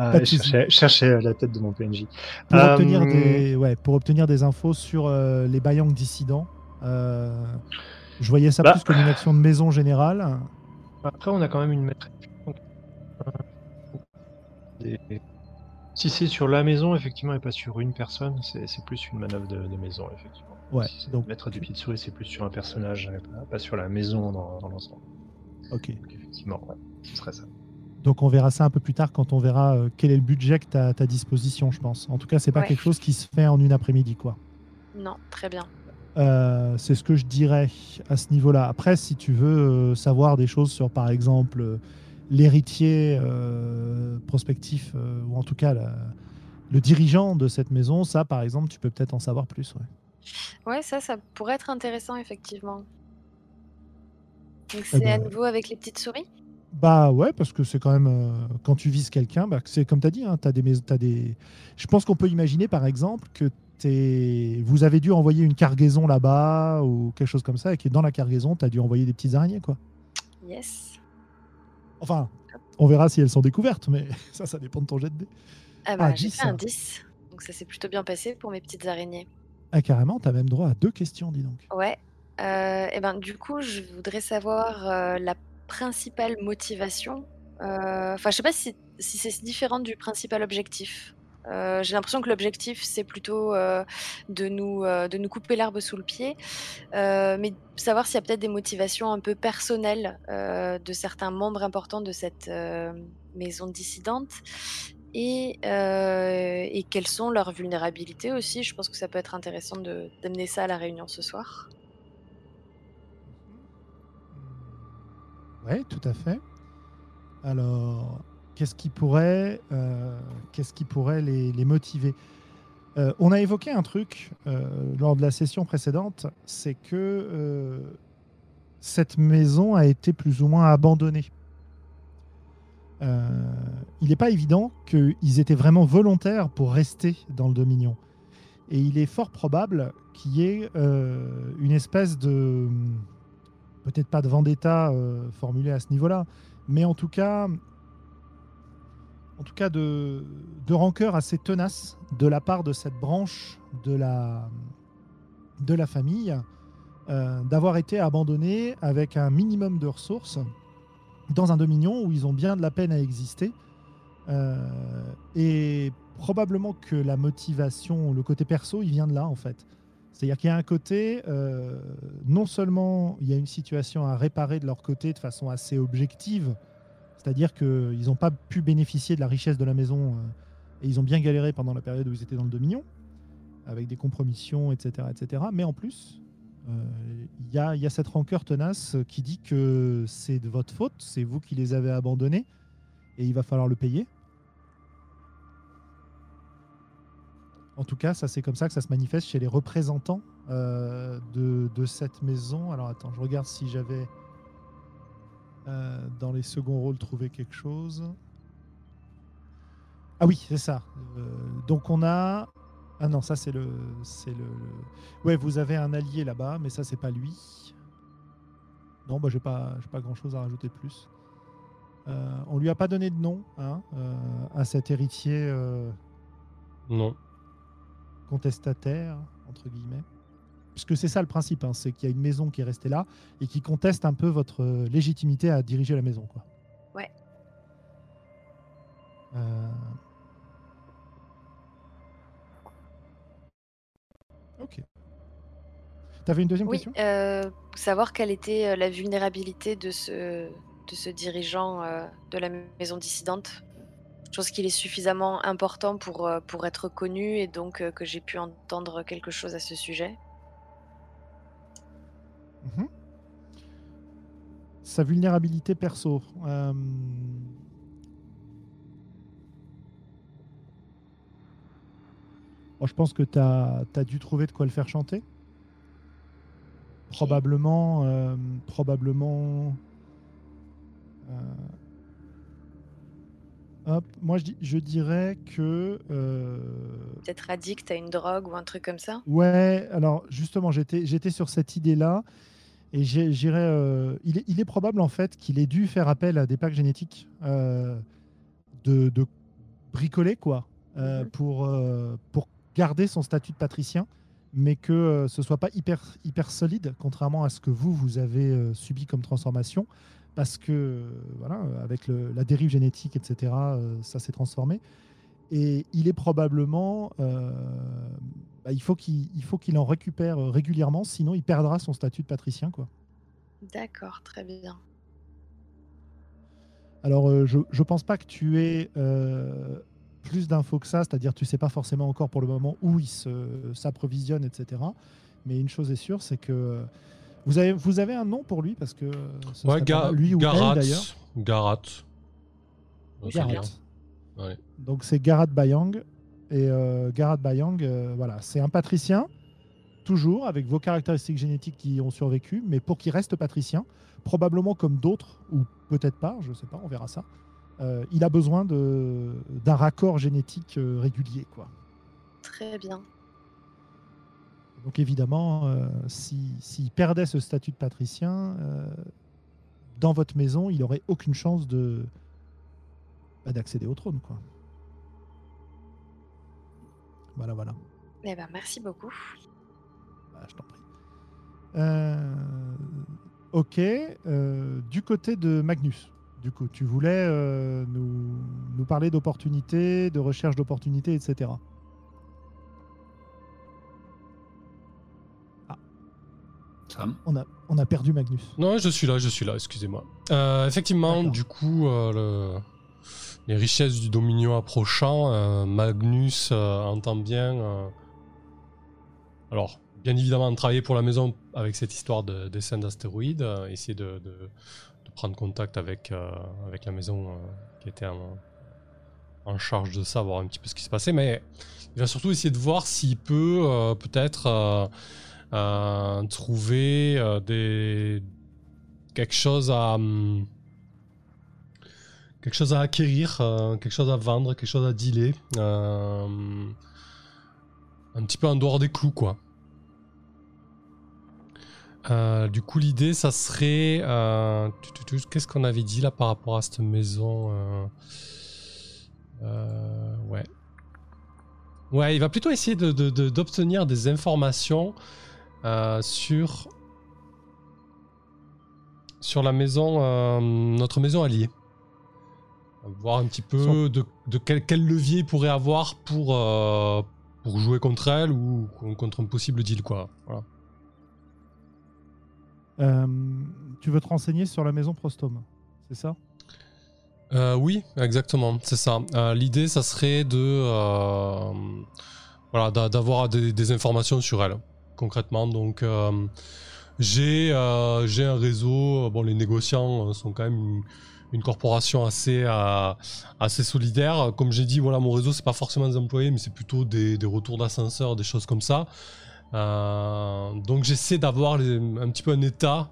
Euh, je cherchais, cherchais la tête de mon PNJ. pour, Euh, obtenir des, ouais, pour obtenir des infos sur euh, les Bayang dissidents. euh, je voyais ça Bah. plus comme une action de maison générale. Après, on a quand même une euh, des- Si c'est sur la maison, effectivement, et pas sur une personne, c'est plus une manœuvre de, de maison, effectivement. Ouais, Si donc- mettre du pied de souris, c'est plus sur un personnage, pas, pas sur la maison dans, dans l'ensemble. Ok. Donc, effectivement, ouais, ce serait ça. Donc on verra ça un peu plus tard quand on verra euh, quel est le budget que tu as à ta disposition, je pense. En tout cas, c'est pas Ouais. quelque chose qui se fait en une après-midi, quoi. Non, très bien. Euh, c'est ce que je dirais à ce niveau-là. Après, si tu veux euh, savoir des choses sur, par exemple, l'héritier euh, prospectif, euh, ou en tout cas la- le dirigeant de cette maison, ça, par exemple, tu peux peut-être en savoir plus. ouais. Ouais, ça, ça pourrait être intéressant, effectivement. Donc Eh c'est à ben, nouveau avec les petites souris? Bah ouais, parce que c'est quand même euh, quand tu vises quelqu'un, bah, c'est comme tu as dit, hein, t'as des, t'as des. Je pense qu'on peut imaginer par exemple que vous avez dû envoyer une cargaison là-bas ou quelque chose comme ça, et que dans la cargaison, tu as dû envoyer des petites araignées, quoi. Yes. Enfin, on verra si elles sont découvertes, mais [laughs] ça, ça dépend de ton jet de dés. Ah bah, Ah, j'ai 10. fait un 10. Donc ça s'est plutôt bien passé pour mes petites araignées. Ah, carrément, tu as même droit à deux questions, dis donc. Ouais. Euh, et ben du coup, je voudrais savoir euh, la principale motivation. Euh, Enfin, je sais pas si, c'est différent du principal objectif. J'ai l'impression que l'objectif c'est plutôt de nous de nous couper l'herbe sous le pied, Euh, mais savoir s'il y a peut-être des motivations un peu personnelles de certains membres importants de cette maison dissidente et, euh, et quelles sont leurs vulnérabilités aussi. Je pense que ça peut être intéressant d'amener ça à la réunion ce soir. Oui, tout à fait. Alors, qu'est-ce qui pourrait, euh, les, motiver? Euh, On a évoqué un truc euh, lors de la session précédente, c'est que cette maison a été plus ou moins abandonnée. Il n'est pas évident qu'ils étaient vraiment volontaires pour rester dans le Dominion. Et il est fort probable qu'il y ait une espèce de peut-être pas de vendetta euh, formulé à ce niveau-là, mais en tout cas, en tout cas de, de rancœur assez tenace de la part de cette branche de la, de la famille, euh, d'avoir été abandonnée avec un minimum de ressources dans un dominion où ils ont bien de la peine à exister. Euh, et probablement que la motivation, le côté perso, il vient de là en fait. C'est-à-dire qu'il y a un côté, euh, non seulement il y a une situation à réparer de leur côté de façon assez objective, c'est-à-dire qu'ils n'ont pas pu bénéficier de la richesse de la maison euh, et ils ont bien galéré pendant la période où ils étaient dans le Dominion. avec des compromissions, etc. etc. Mais en plus, euh, il y, a, y a cette rancœur tenace qui dit que c'est de votre faute, c'est vous qui les avez abandonnés, et il va falloir le payer. En tout cas, ça c'est comme ça que ça se manifeste chez les représentants euh, de, de cette maison. Alors attends, je regarde si j'avais euh, dans les seconds rôles trouvé quelque chose. Ah oui, c'est ça. Euh, donc on a. Ah non, ça c'est le, c'est le, Ouais, vous avez un allié là-bas, mais ça c'est pas lui. Non, bah j'ai pas, j'ai pas grand-chose à rajouter de plus. On lui a pas donné de nom hein, à cet héritier Non. Contestataire entre guillemets. Puisque c'est ça le principe, hein, c'est qu'il y a une maison qui est restée là et qui conteste un peu votre euh, légitimité à diriger la maison, quoi. Ouais. Euh, Ok. T'avais une deuxième Oui, question? euh, savoir quelle était euh, la vulnérabilité de ce, de ce dirigeant euh, de la maison dissidente. Je pense qu'il est suffisamment important pour, euh, pour être connu et donc euh, que j'ai pu entendre quelque chose à ce sujet. Mhm. Sa vulnérabilité perso. euh, bon, je pense que tu as, dû trouver de quoi le faire chanter. Probablement. euh, probablement. euh, hop, moi je, dirais que. euh, Peut-être addict à une drogue ou un truc comme ça? Ouais, alors justement, j'étais sur cette idée-là. Et j'irais. euh, il, est, il est probable en fait qu'il ait dû faire appel à des packs génétiques euh, de, de bricoler, quoi, Mhm. pour, pour garder son statut de patricien, mais que ce soit pas hyper, hyper solide, contrairement à ce que vous, vous avez subi comme transformation. Parce que, euh, voilà, avec le- la dérive génétique, etc., euh, ça s'est transformé. Et il est probablement. euh, bah, il faut qu'il il faut qu'il en récupère euh, régulièrement, sinon il perdra son statut de patricien. Quoi. D'accord, très bien. Alors, euh, je ne pense pas que tu aies euh, plus d'infos que ça, c'est-à-dire tu sais pas forcément encore pour le moment où il s'approvisionne, etc. Mais une chose est sûre, c'est que vous avez, vous avez un nom pour lui, parce que ce Ouais, Ga- mal, lui ou Garat. elle d'ailleurs. Garat. Garat. Ouais. Donc c'est Garat Bayang. Et euh, Garat Bayang, euh, voilà, c'est un patricien, toujours avec vos caractéristiques génétiques qui ont survécu, mais pour qu'il reste patricien, probablement comme d'autres, ou peut-être pas, je sais pas, on verra ça. euh, il a besoin de- d'un raccord génétique euh, régulier, quoi. Très bien. Donc évidemment, euh, si- s'il perdait ce statut de patricien, euh, dans votre maison, il n'aurait aucune chance de bah, d'accéder au trône, quoi. Voilà, voilà. Eh ben, merci beaucoup. Bah, je t'en prie. Euh, ok. du côté de Magnus, du coup, tu voulais nous, nous parler d'opportunités, de recherche d'opportunités, etc. Sam On a, on a perdu Magnus. Non, je suis là, je suis là, excusez-moi. Euh, effectivement, du coup, euh, le- les richesses du Dominion approchant, euh, Magnus euh, entend bien. euh, Alors, bien évidemment, travailler pour la maison avec cette histoire de dessin d'astéroïdes, euh, essayer de, de- de prendre contact avec, euh, avec la maison euh, qui était en, en charge de ça, voir un petit peu ce qui se passait, mais il va surtout essayer de voir s'il peut euh, peut-être. Euh, trouver euh, des quelque chose à hum, quelque chose à acquérir, euh, quelque chose à vendre, quelque chose à dealer, euh, un petit peu en dehors des clous quoi. Du coup, l'idée, ça serait. Qu'est-ce qu'on avait dit là par rapport à cette maison Ouais. Ouais, il va plutôt essayer de- de- de- d'obtenir des informations euh, sur sur la maison, euh, notre maison alliée. Voir un petit peu de, de quel, quel levier il pourrait avoir pour, euh, pour jouer contre elle ou contre un possible deal, quoi. Voilà. Euh, tu veux te renseigner sur la maison Prostome, c'est ça? Oui, exactement, c'est ça. L'idée, ça serait de, voilà, d'avoir des, des informations sur elle, concrètement. Donc, euh, j'ai euh, j'ai un réseau. Bon, les négociants euh, sont quand même une, corporation assez, assez solidaire. Comme j'ai dit, voilà, mon réseau, c'est pas forcément des employés, mais c'est plutôt des, retours d'ascenseurs, des choses comme ça. Donc, j'essaie d'avoir un petit peu un état.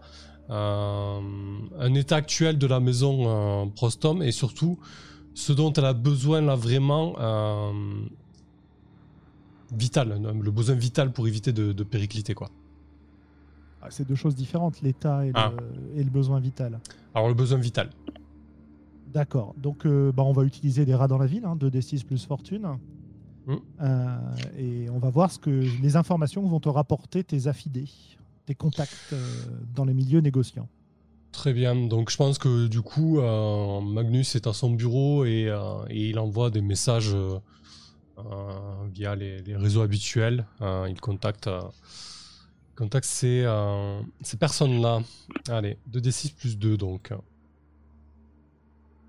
un état actuel de la maison Prostom et surtout ce dont elle a besoin là vraiment vital, le besoin vital pour éviter de, de péricliter quoi. Ah, C'est deux choses différentes, l'état et, Ah. le- et le besoin vital. Alors le besoin vital. D'accord. Donc, euh, bah, on va utiliser les rats dans la ville, hein, 2d6 plus fortune. Mm. Euh, et on va voir ce que les informations que vont te rapporter tes affidés, tes contacts euh, dans les milieux négociants. Très bien, donc je pense que du coup euh, Magnus est à son bureau et, et il envoie des messages via les, les réseaux habituels. Euh, il contacte, euh, contacte ces, euh, ces personnes-là. Allez, 2d6 plus 2 donc.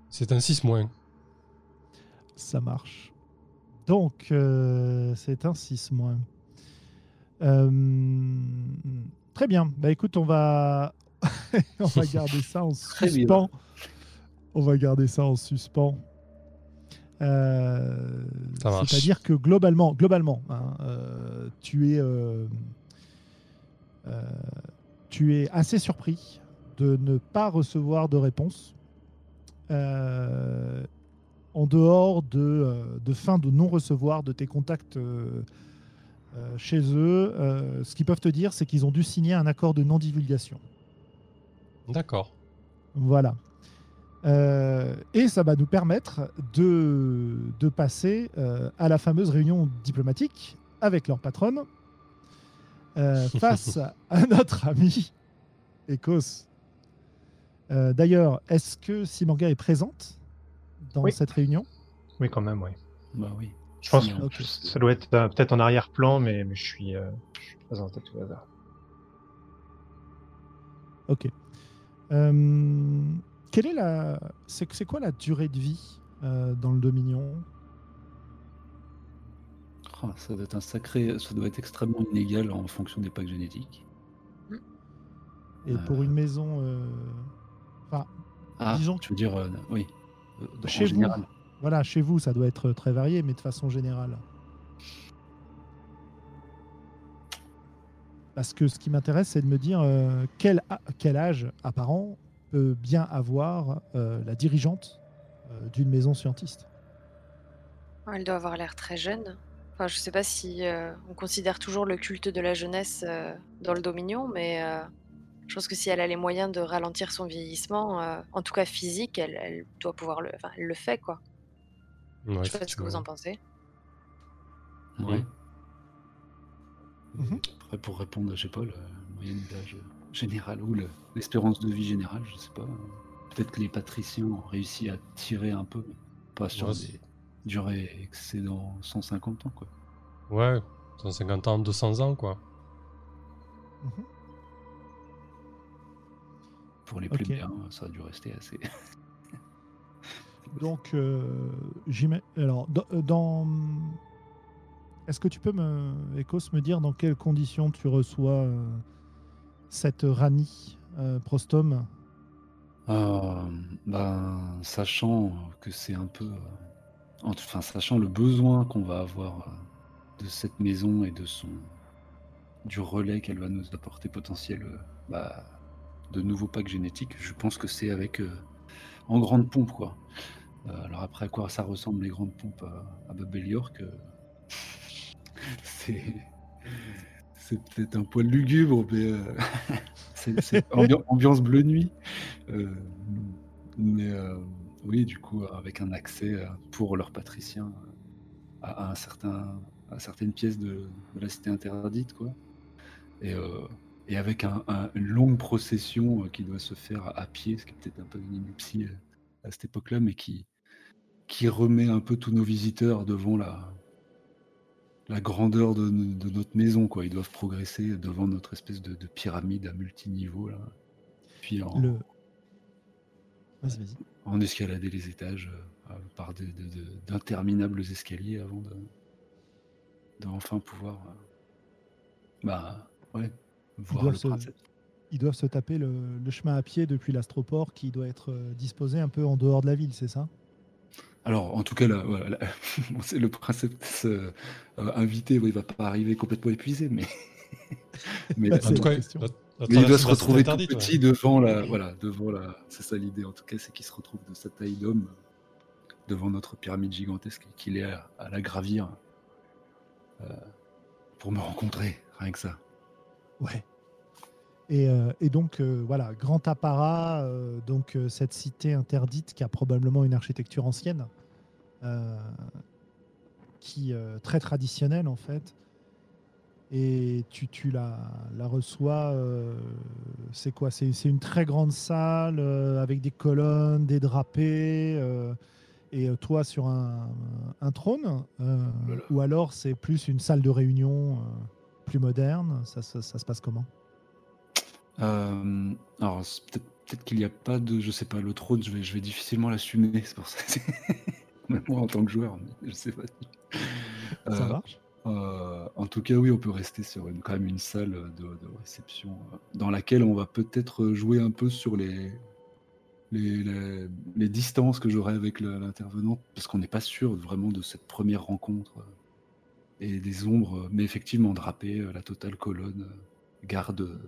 C'est un 6 moins. Ça marche. Donc, euh, c'est un 6 moins. Euh, très bien. Bah écoute, on va, [laughs] on va garder ça en suspens. On va garder ça en suspens. Euh. C'est-à-dire que globalement, globalement, hein, euh, tu es, euh, tu es assez surpris de ne pas recevoir de réponse. Euh, en dehors de, de fin de non-recevoir de tes contacts euh, chez eux, euh, ce qu'ils peuvent te dire, c'est qu'ils ont dû signer un accord de non-divulgation. D'accord. Voilà. Euh, et ça va nous permettre de, de passer euh, à la fameuse réunion diplomatique avec leur patronne euh, [laughs] face à notre ami Ecos. Euh, D'ailleurs, est-ce que Simanga est présente dans Oui. cette réunion? Oui, quand même, oui. Bah oui. Je pense que ça doit être euh, peut-être en arrière-plan, mais, mais je suis, euh, je suis présent à tout hasard. Ok. Euh, quelle est la, c'est quoi la durée de vie euh, dans le Dominion? Ah, ça doit être un sacré, ça doit être extrêmement inégal en fonction des packs génétiques. Et Euh. pour une maison, euh, enfin, Ah, Disons tu veux dire, euh, oui. en Chez vous. général. Voilà, chez vous, ça doit être très varié, mais de façon générale. Parce que ce qui m'intéresse, c'est de me dire quel, quel âge apparent peut bien avoir euh, la dirigeante euh, d'une maison scientiste. Elle doit avoir l'air très jeune. Enfin, je sais pas si euh, on considère toujours le culte de la jeunesse euh, dans le Dominion, mais euh, je pense que si elle a les moyens de ralentir son vieillissement, euh, en tout cas physique, elle, elle doit pouvoir le. Enfin, elle le fait, quoi. Ouais, je sais pas ce que vous en pensez. Ouais. Mhm. Après, pour répondre, je sais pas, la moyenne d'âge générale ou le- l'espérance de vie générale, je sais pas. Peut-être que les patriciens ont réussi à tirer un peu, mais pas sur Ouais, des durées excédant 150 ans, quoi. Ouais, 150 ans, 200 ans quoi. Pour les Ok. plébéiens, ça a dû rester assez. [laughs] Donc, euh, alors, dans, euh, dans- est-ce que tu peux me, Ecos, me dire dans quelles conditions tu reçois euh, cette Rani euh, Prostom Euh, ben, sachant que c'est un peu. euh, enfin, sachant le besoin qu'on va avoir euh, de cette maison et de son. du relais qu'elle va nous apporter potentiel euh, bah, de nouveaux packs génétiques, je pense que c'est avec. en grande pompe, quoi. Alors, après, à quoi ça ressemble les grandes pompes à, Babel York [laughs] C'est. C'est peut-être un poil lugubre, mais euh, [laughs] c'est c'est ambi- ambiance bleu nuit. Euh, mais euh, oui, du coup, avec un accès pour leurs patriciens à, un certain, à certaines pièces de, la cité interdite, quoi. Et, avec un- un- une longue procession qui doit se faire à, pied, ce qui est peut-être un peu une ineptie à cette époque-là, mais qui remet un peu tous nos visiteurs devant la, la grandeur de, de notre maison, quoi. Ils doivent progresser devant notre espèce de, de pyramide à multiniveaux, là. Puis en, Le... Vas-y, vas-y. en escalader les étages euh, par d'interminables escaliers avant de, de enfin pouvoir euh, bah ouais voir le se- principe. Ils doivent se taper le, le chemin à pied depuis l'astroport qui doit être euh, disposé un peu en dehors de la ville, c'est ça? Alors, en tout cas, là, voilà, là, [laughs] bon, c'est le principe de ce, euh, invité, bon, il va pas arriver complètement épuisé, mais, [laughs] mais, Bah, En tout cas, il doit se retrouver tout ouais. petit devant la, voilà, devant la, c'est ça l'idée en tout cas, c'est qu'il se retrouve de sa taille d'homme devant notre pyramide gigantesque et qu'il est à, à la gravir euh, pour me rencontrer, rien que ça. Ouais. Et, euh, et donc, euh, voilà, grand apparat, euh, donc cette cité interdite qui a probablement une architecture ancienne, qui très traditionnelle en fait. Et tu, tu la, la reçois, c'est quoi? C'est une très grande salle avec des colonnes, des drapés, et toi sur un, un trône euh. Ou alors c'est plus une salle de réunion euh, plus moderne ça, ça- ça se passe comment? Euh, alors, peut-être qu'il n'y a pas de, je sais pas, le trône, je vais, je vais difficilement l'assumer, c'est pour ça. [laughs] Même moi en tant que joueur, mais je sais pas. Ça Euh, marche Euh, en tout cas, oui, on peut rester sur une, quand même une salle de, de réception euh, dans laquelle on va peut-être jouer un peu sur les, les, les- les distances que j'aurai avec le- l'intervenant, parce qu'on n'est pas sûr vraiment de cette première rencontre et des ombres, mais effectivement drapées, euh, la totale colonne, garde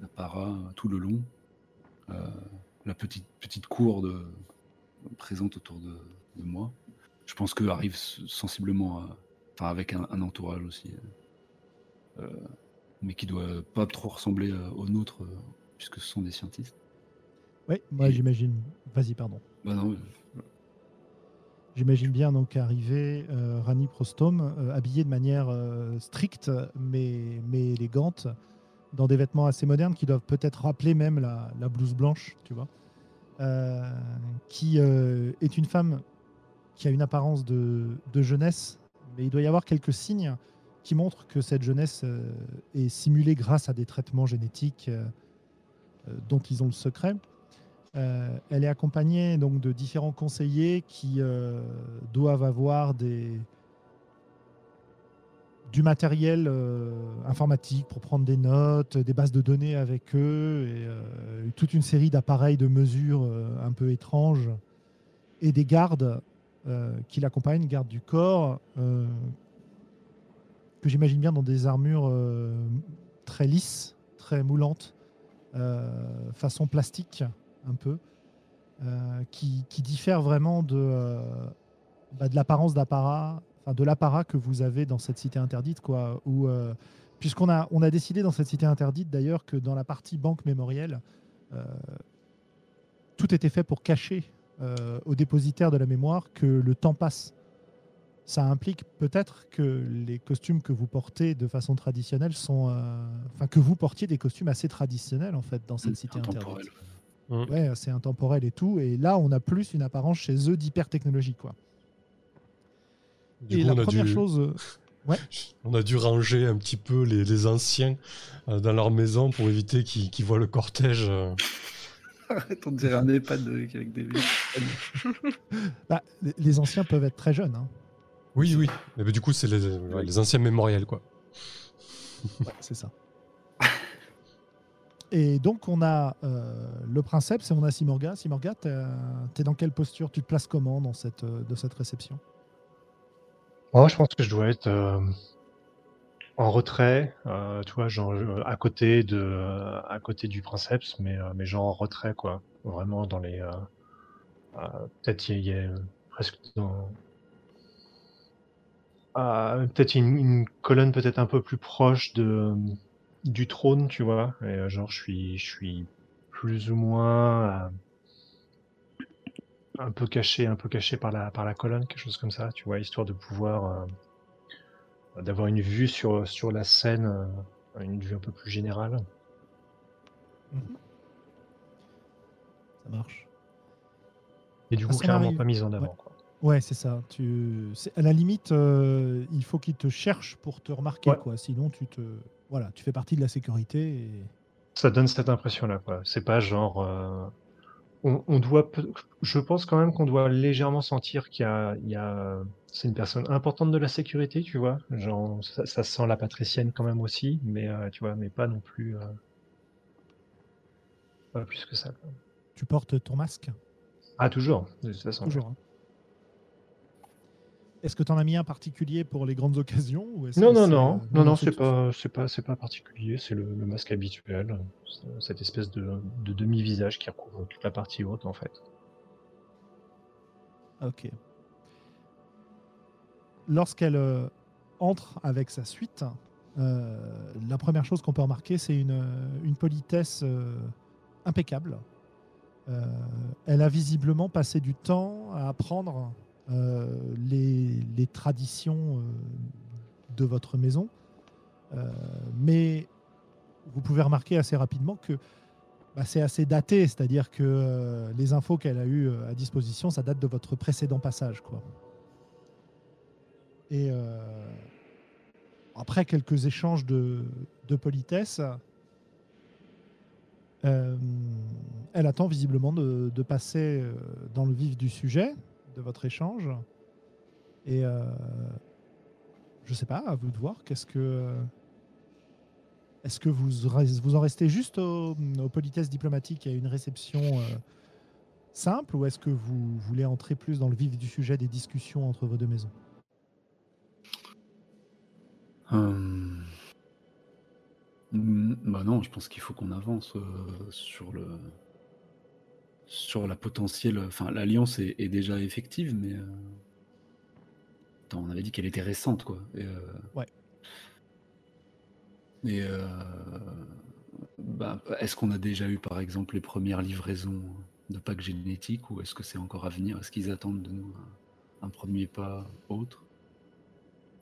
l'apparat euh, tout le long, euh, la petite, petite cour de, présente autour de, de moi. Je pense que arrive sensiblement à enfin avec un, un entourage aussi, euh, mais qui doit pas trop ressembler euh, au nôtre, euh, puisque ce sont des scientistes. Oui, moi Et- j'imagine. Vas-y, pardon. Bah non, J'imagine bien donc arriver euh, Rani Prostome euh, habillé de manière stricte mais, mais élégante dans des vêtements assez modernes qui doivent peut-être rappeler même la, blouse blanche, tu vois, Euh, qui euh, est une femme qui a une apparence de, jeunesse, mais il doit y avoir quelques signes qui montrent que cette jeunesse euh, est simulée grâce à des traitements génétiques dont ils ont le secret. Elle est accompagnée donc de différents conseillers qui doivent avoir des du matériel euh, informatique pour prendre des notes, des bases de données avec eux, et euh, toute une série d'appareils de mesure euh, un peu étranges, et des gardes qui l'accompagnent, gardes du corps, que j'imagine bien dans des armures très lisses, très moulantes, façon plastique un peu, qui, qui diffère vraiment de, bah, de l'apparence d'apparat, enfin de l'apparat que vous avez dans cette cité interdite, quoi. Où, euh, puisqu'on a, on a décidé dans cette cité interdite d'ailleurs que dans la partie banque mémorielle, euh, tout était fait pour cacher euh, aux dépositaires de la mémoire que le temps passe. Ça implique peut-être que les costumes que vous portez de façon traditionnelle sont, euh, enfin que vous portiez des costumes assez traditionnels en fait dans cette cité interdite. intemporel. Ouais, c'est intemporel et tout. Et là, on a plus une apparence chez eux d'hyper-technologie. Quoi. Du et coup, la on a première dû- chose. euh, On a dû ranger un petit peu les, les anciens euh, dans leur maison pour éviter qu'ils voient le cortège. euh. [laughs] Arrête, on dirait un EHPAD avec des [laughs] bah, les- anciens peuvent être très jeunes. hein. Oui, oui. Mais bah, du coup, c'est les, ouais, les anciens mémoriels, quoi. Ouais, c'est ça. [laughs] Et donc, on a euh, le princeps et on a Simorga. Simorga, tu es dans quelle posture? Tu te places comment dans cette, de cette réception? Moi, je pense que je dois être euh, en retrait, euh, tu vois, genre euh, à côté de, à côté du princeps, mais, mais genre en retrait, quoi. Vraiment dans les. peut-être il y, a- presque dans. Peut-être une, une colonne peut-être un peu plus proche de du trône, tu vois. Et genre, je suis, je suis plus ou moins un peu caché, un peu caché par la, par la colonne, quelque chose comme ça, tu vois, histoire de pouvoir euh, d'avoir une vue sur, sur la scène, euh, une vue un peu plus générale. Ça marche. Et du Ah, coup, clairement pas mise en avant. Ouais. Quoi. Ouais, c'est ça. Tu... À la limite, euh, il faut qu'ils te cherchent pour te remarquer. Ouais. Quoi. Sinon, tu, te... voilà, tu fais partie de la sécurité. Et... Ça donne cette impression-là, quoi. C'est pas genre, On, on doit, peu- je pense quand même qu'on doit légèrement sentir qu'il y a, il y a, c'est une personne importante de la sécurité, tu vois. Genre, ça, ça sent la patricienne quand même aussi, mais euh, tu vois, mais pas non plus, euh, pas plus que ça. Tu portes ton masque? Ah, toujours, de toute façon. Toujours. hein. Est-ce que tu en as mis un particulier pour les grandes occasions ou Non, non, non, euh, non, non, c'est pas, c'est pas, c'est pas particulier, c'est le, le masque habituel, cette espèce de, de demi-visage qui recouvre toute la partie haute en fait. Ok. Lorsqu'elle euh, entre avec sa suite, euh, la première chose qu'on peut remarquer, c'est une, une politesse euh, impeccable. Elle a visiblement passé du temps à apprendre les, les traditions euh, de votre maison. Euh, mais vous pouvez remarquer assez rapidement que bah, c'est assez daté, c'est-à-dire que euh, les infos qu'elle a eues euh, à disposition, ça date de votre précédent passage. Quoi. Et euh, après quelques échanges de, politesse, euh, elle attend visiblement de, passer euh, dans le vif du sujet de votre échange. Et euh, je sais pas, à vous de voir. Qu'est-ce que est-ce que vous, vous en restez juste au- aux politesses diplomatiques et à une réception euh, simple, ou est-ce que vous voulez entrer plus dans le vif du sujet des discussions entre vos deux maisons? Mm, Bah non, je pense qu'il faut qu'on avance euh, sur le sur la potentielle. Enfin, l'alliance est, est déjà effective, mais euh, attends, on avait dit qu'elle était récente, quoi. Et, euh, Ouais. Et euh, bah, est-ce qu'on a déjà eu, par exemple, les premières livraisons de packs génétiques, ou est-ce que c'est encore à venir? Est-ce qu'ils attendent de nous un, un premier pas autre?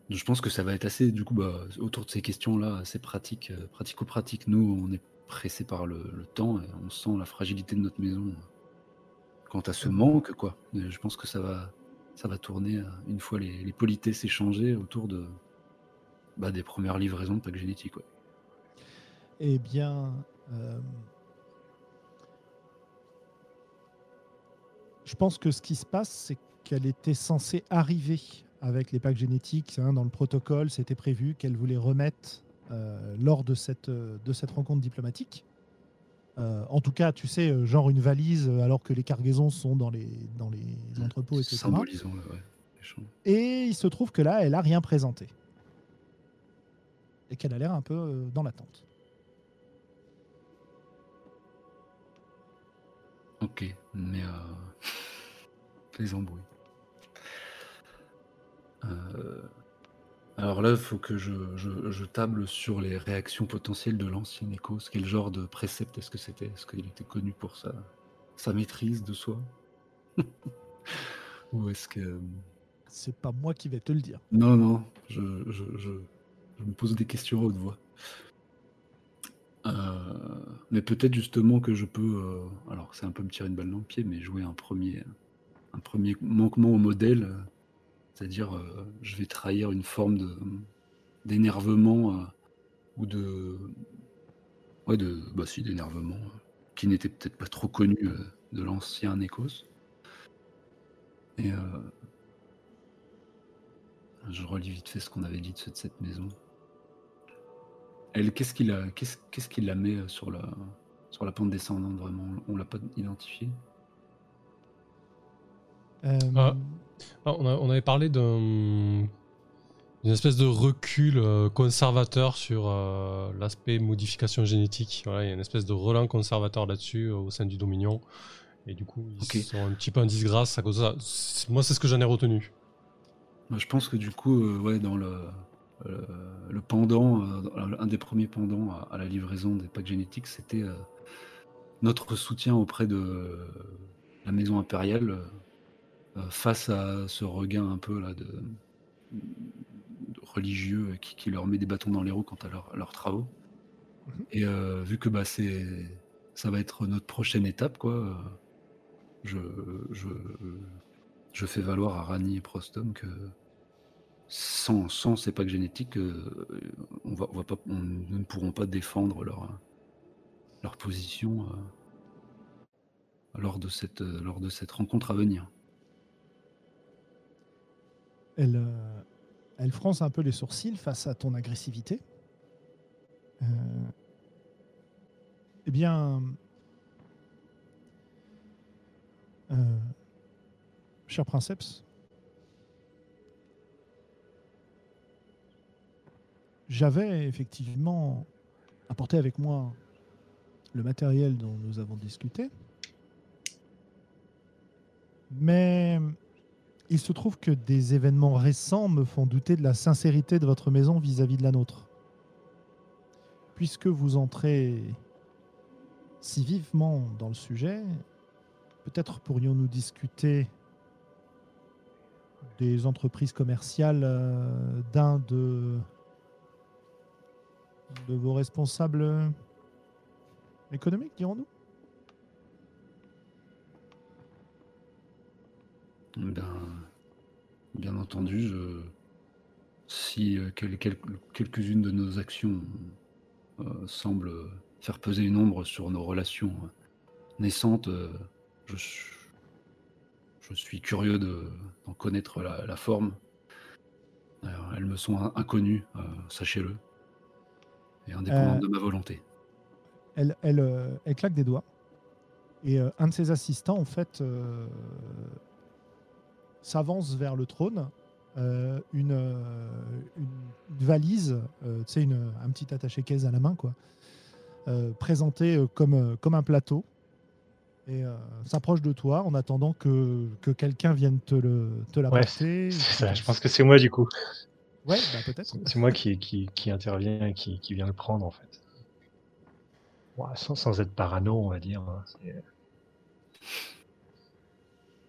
Je pense que ça va être assez, du coup, bah, autour de ces questions-là, assez pratique, pratico-pratique. Nous, on est pressé par le, le temps et on sent la fragilité de notre maison quant à ce manque, quoi. Je pense que ça va, ça va tourner euh, une fois les, les politesses échangées autour de, bah, des premières livraisons de packs génétiques. Eh bien, euh, je pense que ce qui se passe, c'est qu'elle était censée arriver avec les packs génétiques hein, dans le protocole. C'était prévu qu'elle voulait remettre euh, lors de cette rencontre diplomatique. Euh, en tout cas, tu sais, euh, genre une valise, euh, alors que les cargaisons sont dans les, dans les entrepôts, etc. Symbolisons-le, ouais. l'échange. Et il se trouve que là, elle a rien présenté. Et qu'elle a l'air un peu dans l'attente. Ok, mais euh... [laughs] les embrouilles. Euh, Alors là, il faut que je, je- je table sur les réactions potentielles de l'ancien Écosse. Quel genre de précepte est-ce que c'était? Est-ce qu'il était connu pour sa, sa maîtrise de soi? [laughs] Ou est-ce que... C'est pas moi qui vais te le dire. Non, non, je, je, me pose des questions à haute voix. Euh, mais peut-être justement que je peux, euh, alors c'est un peu me tirer une balle dans le pied, mais jouer un premier, un premier manquement au modèle, euh, c'est-à-dire euh, je vais trahir une forme d'énervement euh, ou de, ouais, de, bah si, d'énervement euh, qui n'était peut-être pas trop connu de l'ancien Écosse. Et je relis vite fait ce qu'on avait dit de cette, maison. Elle, qu'est-ce qu'il a, qu'est-ce, qu'il la met sur la, sur la pente descendante vraiment? On l'a pas identifié. Euh, Ah. Ah, on, a- on avait parlé d'un- d'une espèce de recul euh, conservateur sur euh, l'aspect modification génétique. Voilà, il y a une espèce de relent conservateur là-dessus euh, au sein du Dominion. Et du coup, ils sont un petit peu en disgrâce à cause de ça. C'est- Moi, c'est ce que j'en ai retenu. Je pense que du coup, euh, ouais, dans le, le pendant, euh, un des premiers pendants à, à la livraison des packs génétiques, c'était euh, notre soutien auprès de la maison impériale face à ce regain un peu là de, de religieux qui, qui leur met des bâtons dans les roues quant à, leur- à leurs travaux. Mhm. Et euh, vu que bah, c'est, ça va être notre prochaine étape, quoi. euh, Je, je, je fais valoir à Rani et Prostom que sans, sans ces packs génétiques, euh, on va, on va pas, on- nous ne pourrons pas défendre leur, leur position. euh. lors de cette, euh, lors de cette rencontre à venir. Elle, euh, elle fronce un peu les sourcils face à ton agressivité. Euh, eh bien, euh, cher princeps, j'avais effectivement apporté avec moi le matériel dont nous avons discuté. Mais il se trouve que des événements récents me font douter de la sincérité de votre maison vis-à-vis de la nôtre. Puisque vous entrez si vivement dans le sujet, peut-être pourrions-nous discuter des entreprises commerciales euh, d'un de, vos responsables économiques, dirons-nous? Ben, bien entendu, je, si euh, quel- quel- quelques-unes de nos actions euh, semblent faire peser une ombre sur nos relations euh, naissantes, euh, je, suis- je suis curieux de- d'en connaître la, la forme. Alors, elles me sont in- inconnues, euh, sachez-le, et indépendantes de ma volonté. elle, elle, elle claque des doigts. Et un de ses assistants, en fait, s'avance vers le trône. euh, une, euh, une, une valise, euh, tu sais, une- un petit attaché-caisse à la main, quoi, euh, présenté comme, comme un plateau. Et s'approche de toi en attendant que, que quelqu'un vienne te le te Ouais, ça, je pense que c'est moi du coup. Ouais, bah, peut-être. C'est moi qui, qui, qui intervient et qui, qui vient le prendre en fait. Ouais, sans, sans être parano, on va dire. hein,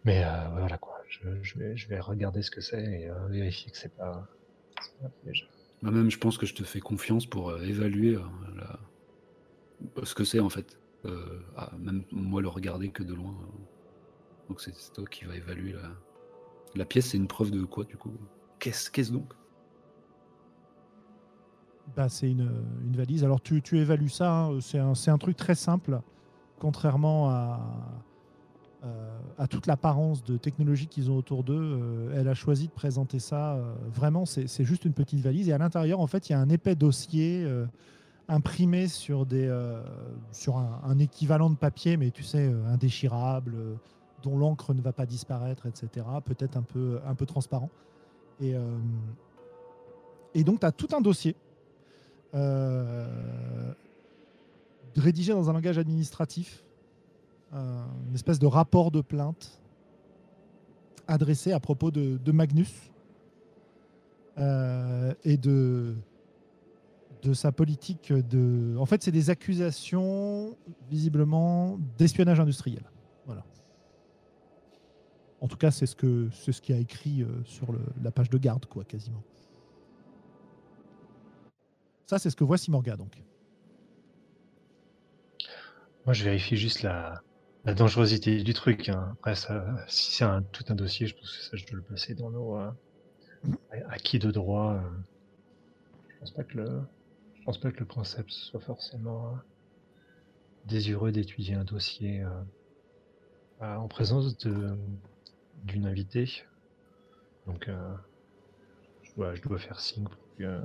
Mais voilà quoi, je, je vais, je vais regarder ce que c'est et euh, vérifier que c'est pas. pas piège. Moi-même, je pense que je te fais confiance pour euh, évaluer euh, la- ce que c'est en fait. Euh, ah, même moi le regarder que de loin. euh. Donc c'est toi qui vas évaluer la, la pièce. C'est une preuve de quoi du coup? Qu'est-ce donc? Bah, c'est une, une valise. Alors, tu, tu évalues ça, hein, c'est un, c'est un truc très simple, contrairement à, euh, à toute l'apparence de technologie qu'ils ont autour d'eux. euh, elle a choisi de présenter ça. euh, vraiment, c'est juste une petite valise. Et à l'intérieur, en fait, il y a un épais dossier imprimé sur, un, équivalent de papier, mais tu sais, indéchirable, dont l'encre ne va pas disparaître, etc. Peut-être un peu, transparent. Et, et donc, tu as tout un dossier rédigé dans un langage administratif, une espèce de rapport de plainte adressé à propos de, Magnus euh, et de, de sa politique de... En fait, c'est des accusations, visiblement, d'espionnage industriel. Voilà. En tout cas, c'est ce, que, c'est ce qui a écrit euh, sur la page de garde, quoi, quasiment. Ça, c'est ce que voit Simorga, donc. Moi, je vérifie juste la, la dangerosité du truc. hein. Après, ça, si c'est un, tout un dossier, je pense que ça, je dois le passer dans nos euh, Mhm. acquis de droit. euh. Je pense pas que le, pense pas que le princeps soit forcément euh, désireux d'étudier un dossier euh, euh, en présence d'une invitée. Donc, euh, je, dois, faire signe pour que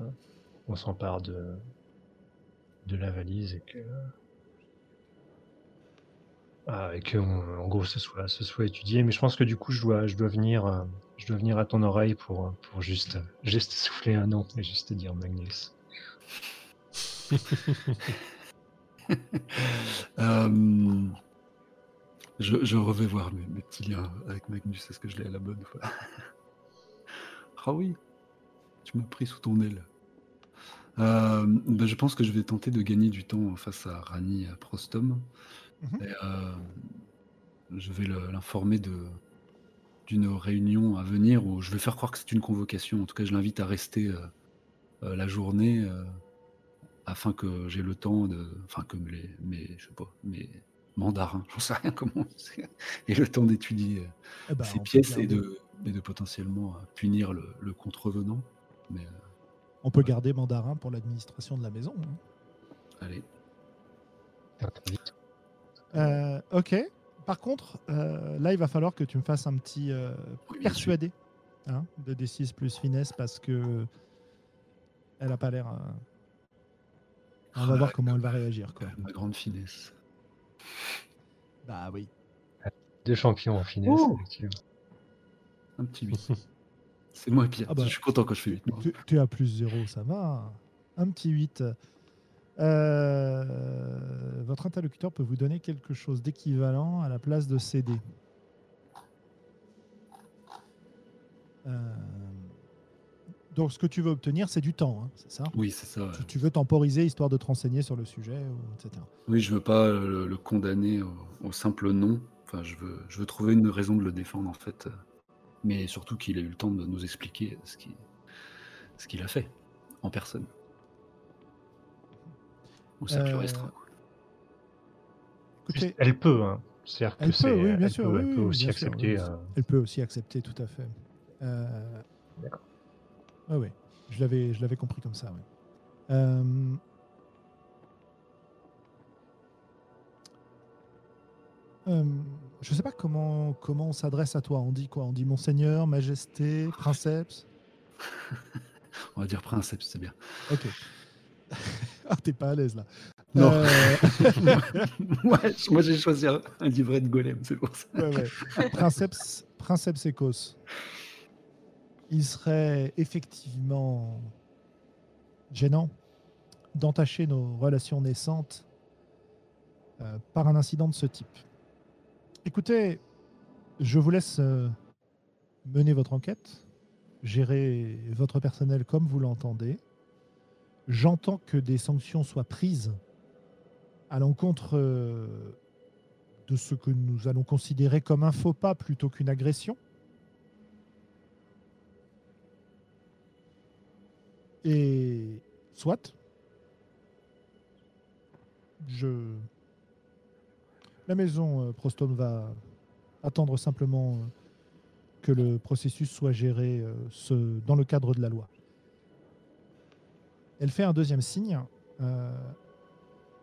on s'empare de de la valise et que ah, et que en gros ce soit ce soit étudié. Mais je pense que du coup je dois je dois venir euh, je dois venir à ton oreille pour euh, pour juste souffler un nom et juste te dire Magnus. [laughs] Euh, je, revais voir mes, petits liens avec Magnus. Est-ce que je l'ai à la bonne fois [laughs] Ah oui, tu m'as pris sous ton aile. Euh, ben, je pense que je vais tenter de gagner du temps face à Rani Prostom. Mhm. Et, euh, je vais l'informer de d'une réunion à venir où je vais faire croire que c'est une convocation. En tout cas, je l'invite à rester euh, euh, la journée euh, afin que j'ai le temps de, enfin que les, mes, je sais pas, mes mandarins, [laughs] j'en sais rien comment, aient le temps d'étudier euh, Eh ben, ces pièces et de, et de potentiellement euh, punir le, le contrevenant. Mais euh, On peut garder mandarin pour l'administration de la maison. hein. allez. Euh, ok. par contre, euh, là, il va falloir que tu me fasses un petit euh, persuadé hein, de D6 plus finesse parce que elle a pas l'air. euh, On va Ah, voir comment elle va réagir. Quoi. Ma grande finesse. Bah oui. Deux champions en finesse. Oh effectivement. Un petit 8. [laughs] C'est moi pire. Ah bah. Je suis content quand je fais 8. moi. Tu, tu à plus 0, ça va. Un petit 8. Euh, votre interlocuteur peut vous donner quelque chose d'équivalent à la place de CD. Euh, donc, ce que tu veux obtenir, c'est du temps, hein, c'est ça? Oui, c'est ça. ouais. tu, tu veux temporiser histoire de te renseigner sur le sujet, etc. Oui, je veux pas le, le condamner au, au simple nom. Enfin, je veux, je veux trouver une raison de le défendre, en fait. Mais surtout qu'il ait eu le temps de nous expliquer ce qu'il ce qu'il a fait en personne. Au cercle Euh, restreint. Écoutez, Elle peut, hein. C'est-à-dire que Elle peut, c'est- oui, bien elle sûr, peut- oui, elle peut oui, aussi bien sûr, accepter. oui. euh, Elle peut aussi accepter, tout à fait. Euh... D'accord. Ouais, ouais. Je l'avais, je l'avais compris comme ça. ouais. Euh, euh, je sais pas comment, comment on s'adresse à toi. On dit quoi? On dit Monseigneur, Majesté, Princeps? [laughs] On va dire princeps, c'est bien. Ok. Ah, t'es pas à l'aise là. Non. Euh, [laughs] Ouais, moi, j'ai choisi un, un livret de golem, c'est pour ça. Ouais, ouais. Princeps, Princeps Ecos. Il serait effectivement gênant d'entacher nos relations naissantes euh, par un incident de ce type. Écoutez, je vous laisse euh, mener votre enquête, gérer votre personnel comme vous l'entendez. J'entends que des sanctions soient prises à l'encontre euh, de ce que nous allons considérer comme un faux pas plutôt qu'une agression. Et soit, je... la maison euh, Prostome va attendre simplement euh, que le processus soit géré dans le cadre de la loi. Elle fait un deuxième signe. euh,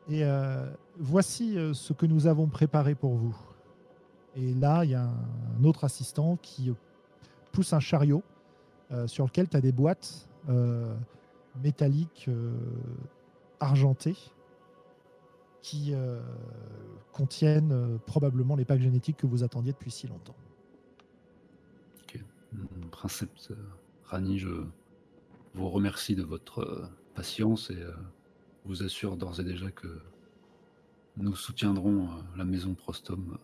et euh, voici euh, ce que nous avons préparé pour vous. Et là, il y a un autre assistant qui pousse un chariot sur lequel tu as des boîtes métalliques argentées qui contiennent probablement les packs génétiques que vous attendiez depuis si longtemps. Mm, Princeps Rani, je vous remercie de votre patience et euh, vous assure d'ores et déjà que nous soutiendrons euh, la maison Prostom euh,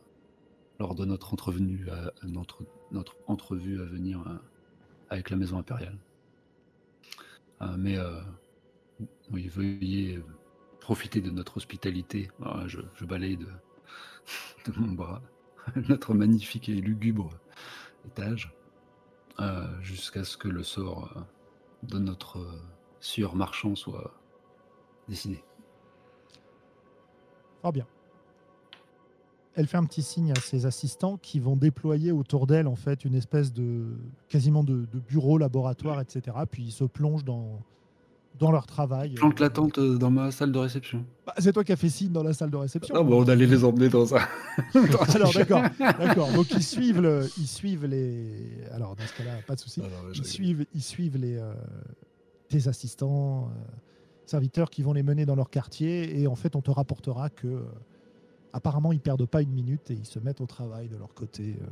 lors de notre entrevenue à, notre, entrevue à venir avec la maison impériale. Mais veuillez profiter de notre hospitalité. Voilà, je, balaye de, [laughs] de mon bras [laughs] notre magnifique et lugubre étage jusqu'à ce que le sort de notre sieur marchand soit décidé. Fort bien. Elle fait un petit signe à ses assistants qui vont déployer autour d'elle en fait une espèce de quasiment de, de bureau, laboratoire, etc. Puis ils se plongent dans, dans leur travail. Plante la tente euh, dans ma salle de réception. Bah, c'est toi qui as fait signe dans la salle de réception. Ah, bon, on allait les emmener dans un. [laughs] Alors d'accord, d'accord. Donc ils suivent, le, ils suivent les. Alors dans ce cas-là, pas de souci. Je Ils suivent, ils suivent les euh, tes assistants, euh, serviteurs qui vont les mener dans leur quartier et en fait on te rapportera que euh, apparemment ils perdent pas une minute et ils se mettent au travail de leur côté. euh,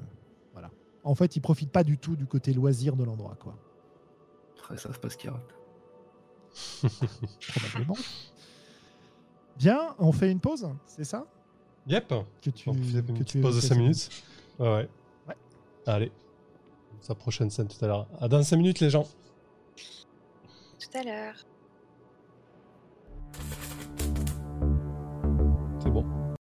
voilà. En fait ils profitent pas du tout du côté loisir de l'endroit quoi. Ça, c'est pas ce qu'ils [laughs] ratent. Probablement. Bien, on fait une pause, c'est ça? Yep. que tu, On fait une que tu pause de évoquais, 5 Céline. minutes. Ouais, ouais. Ouais. Allez. Sa prochaine scène tout à l'heure. À dans 5 minutes, les gens. Tout à l'heure.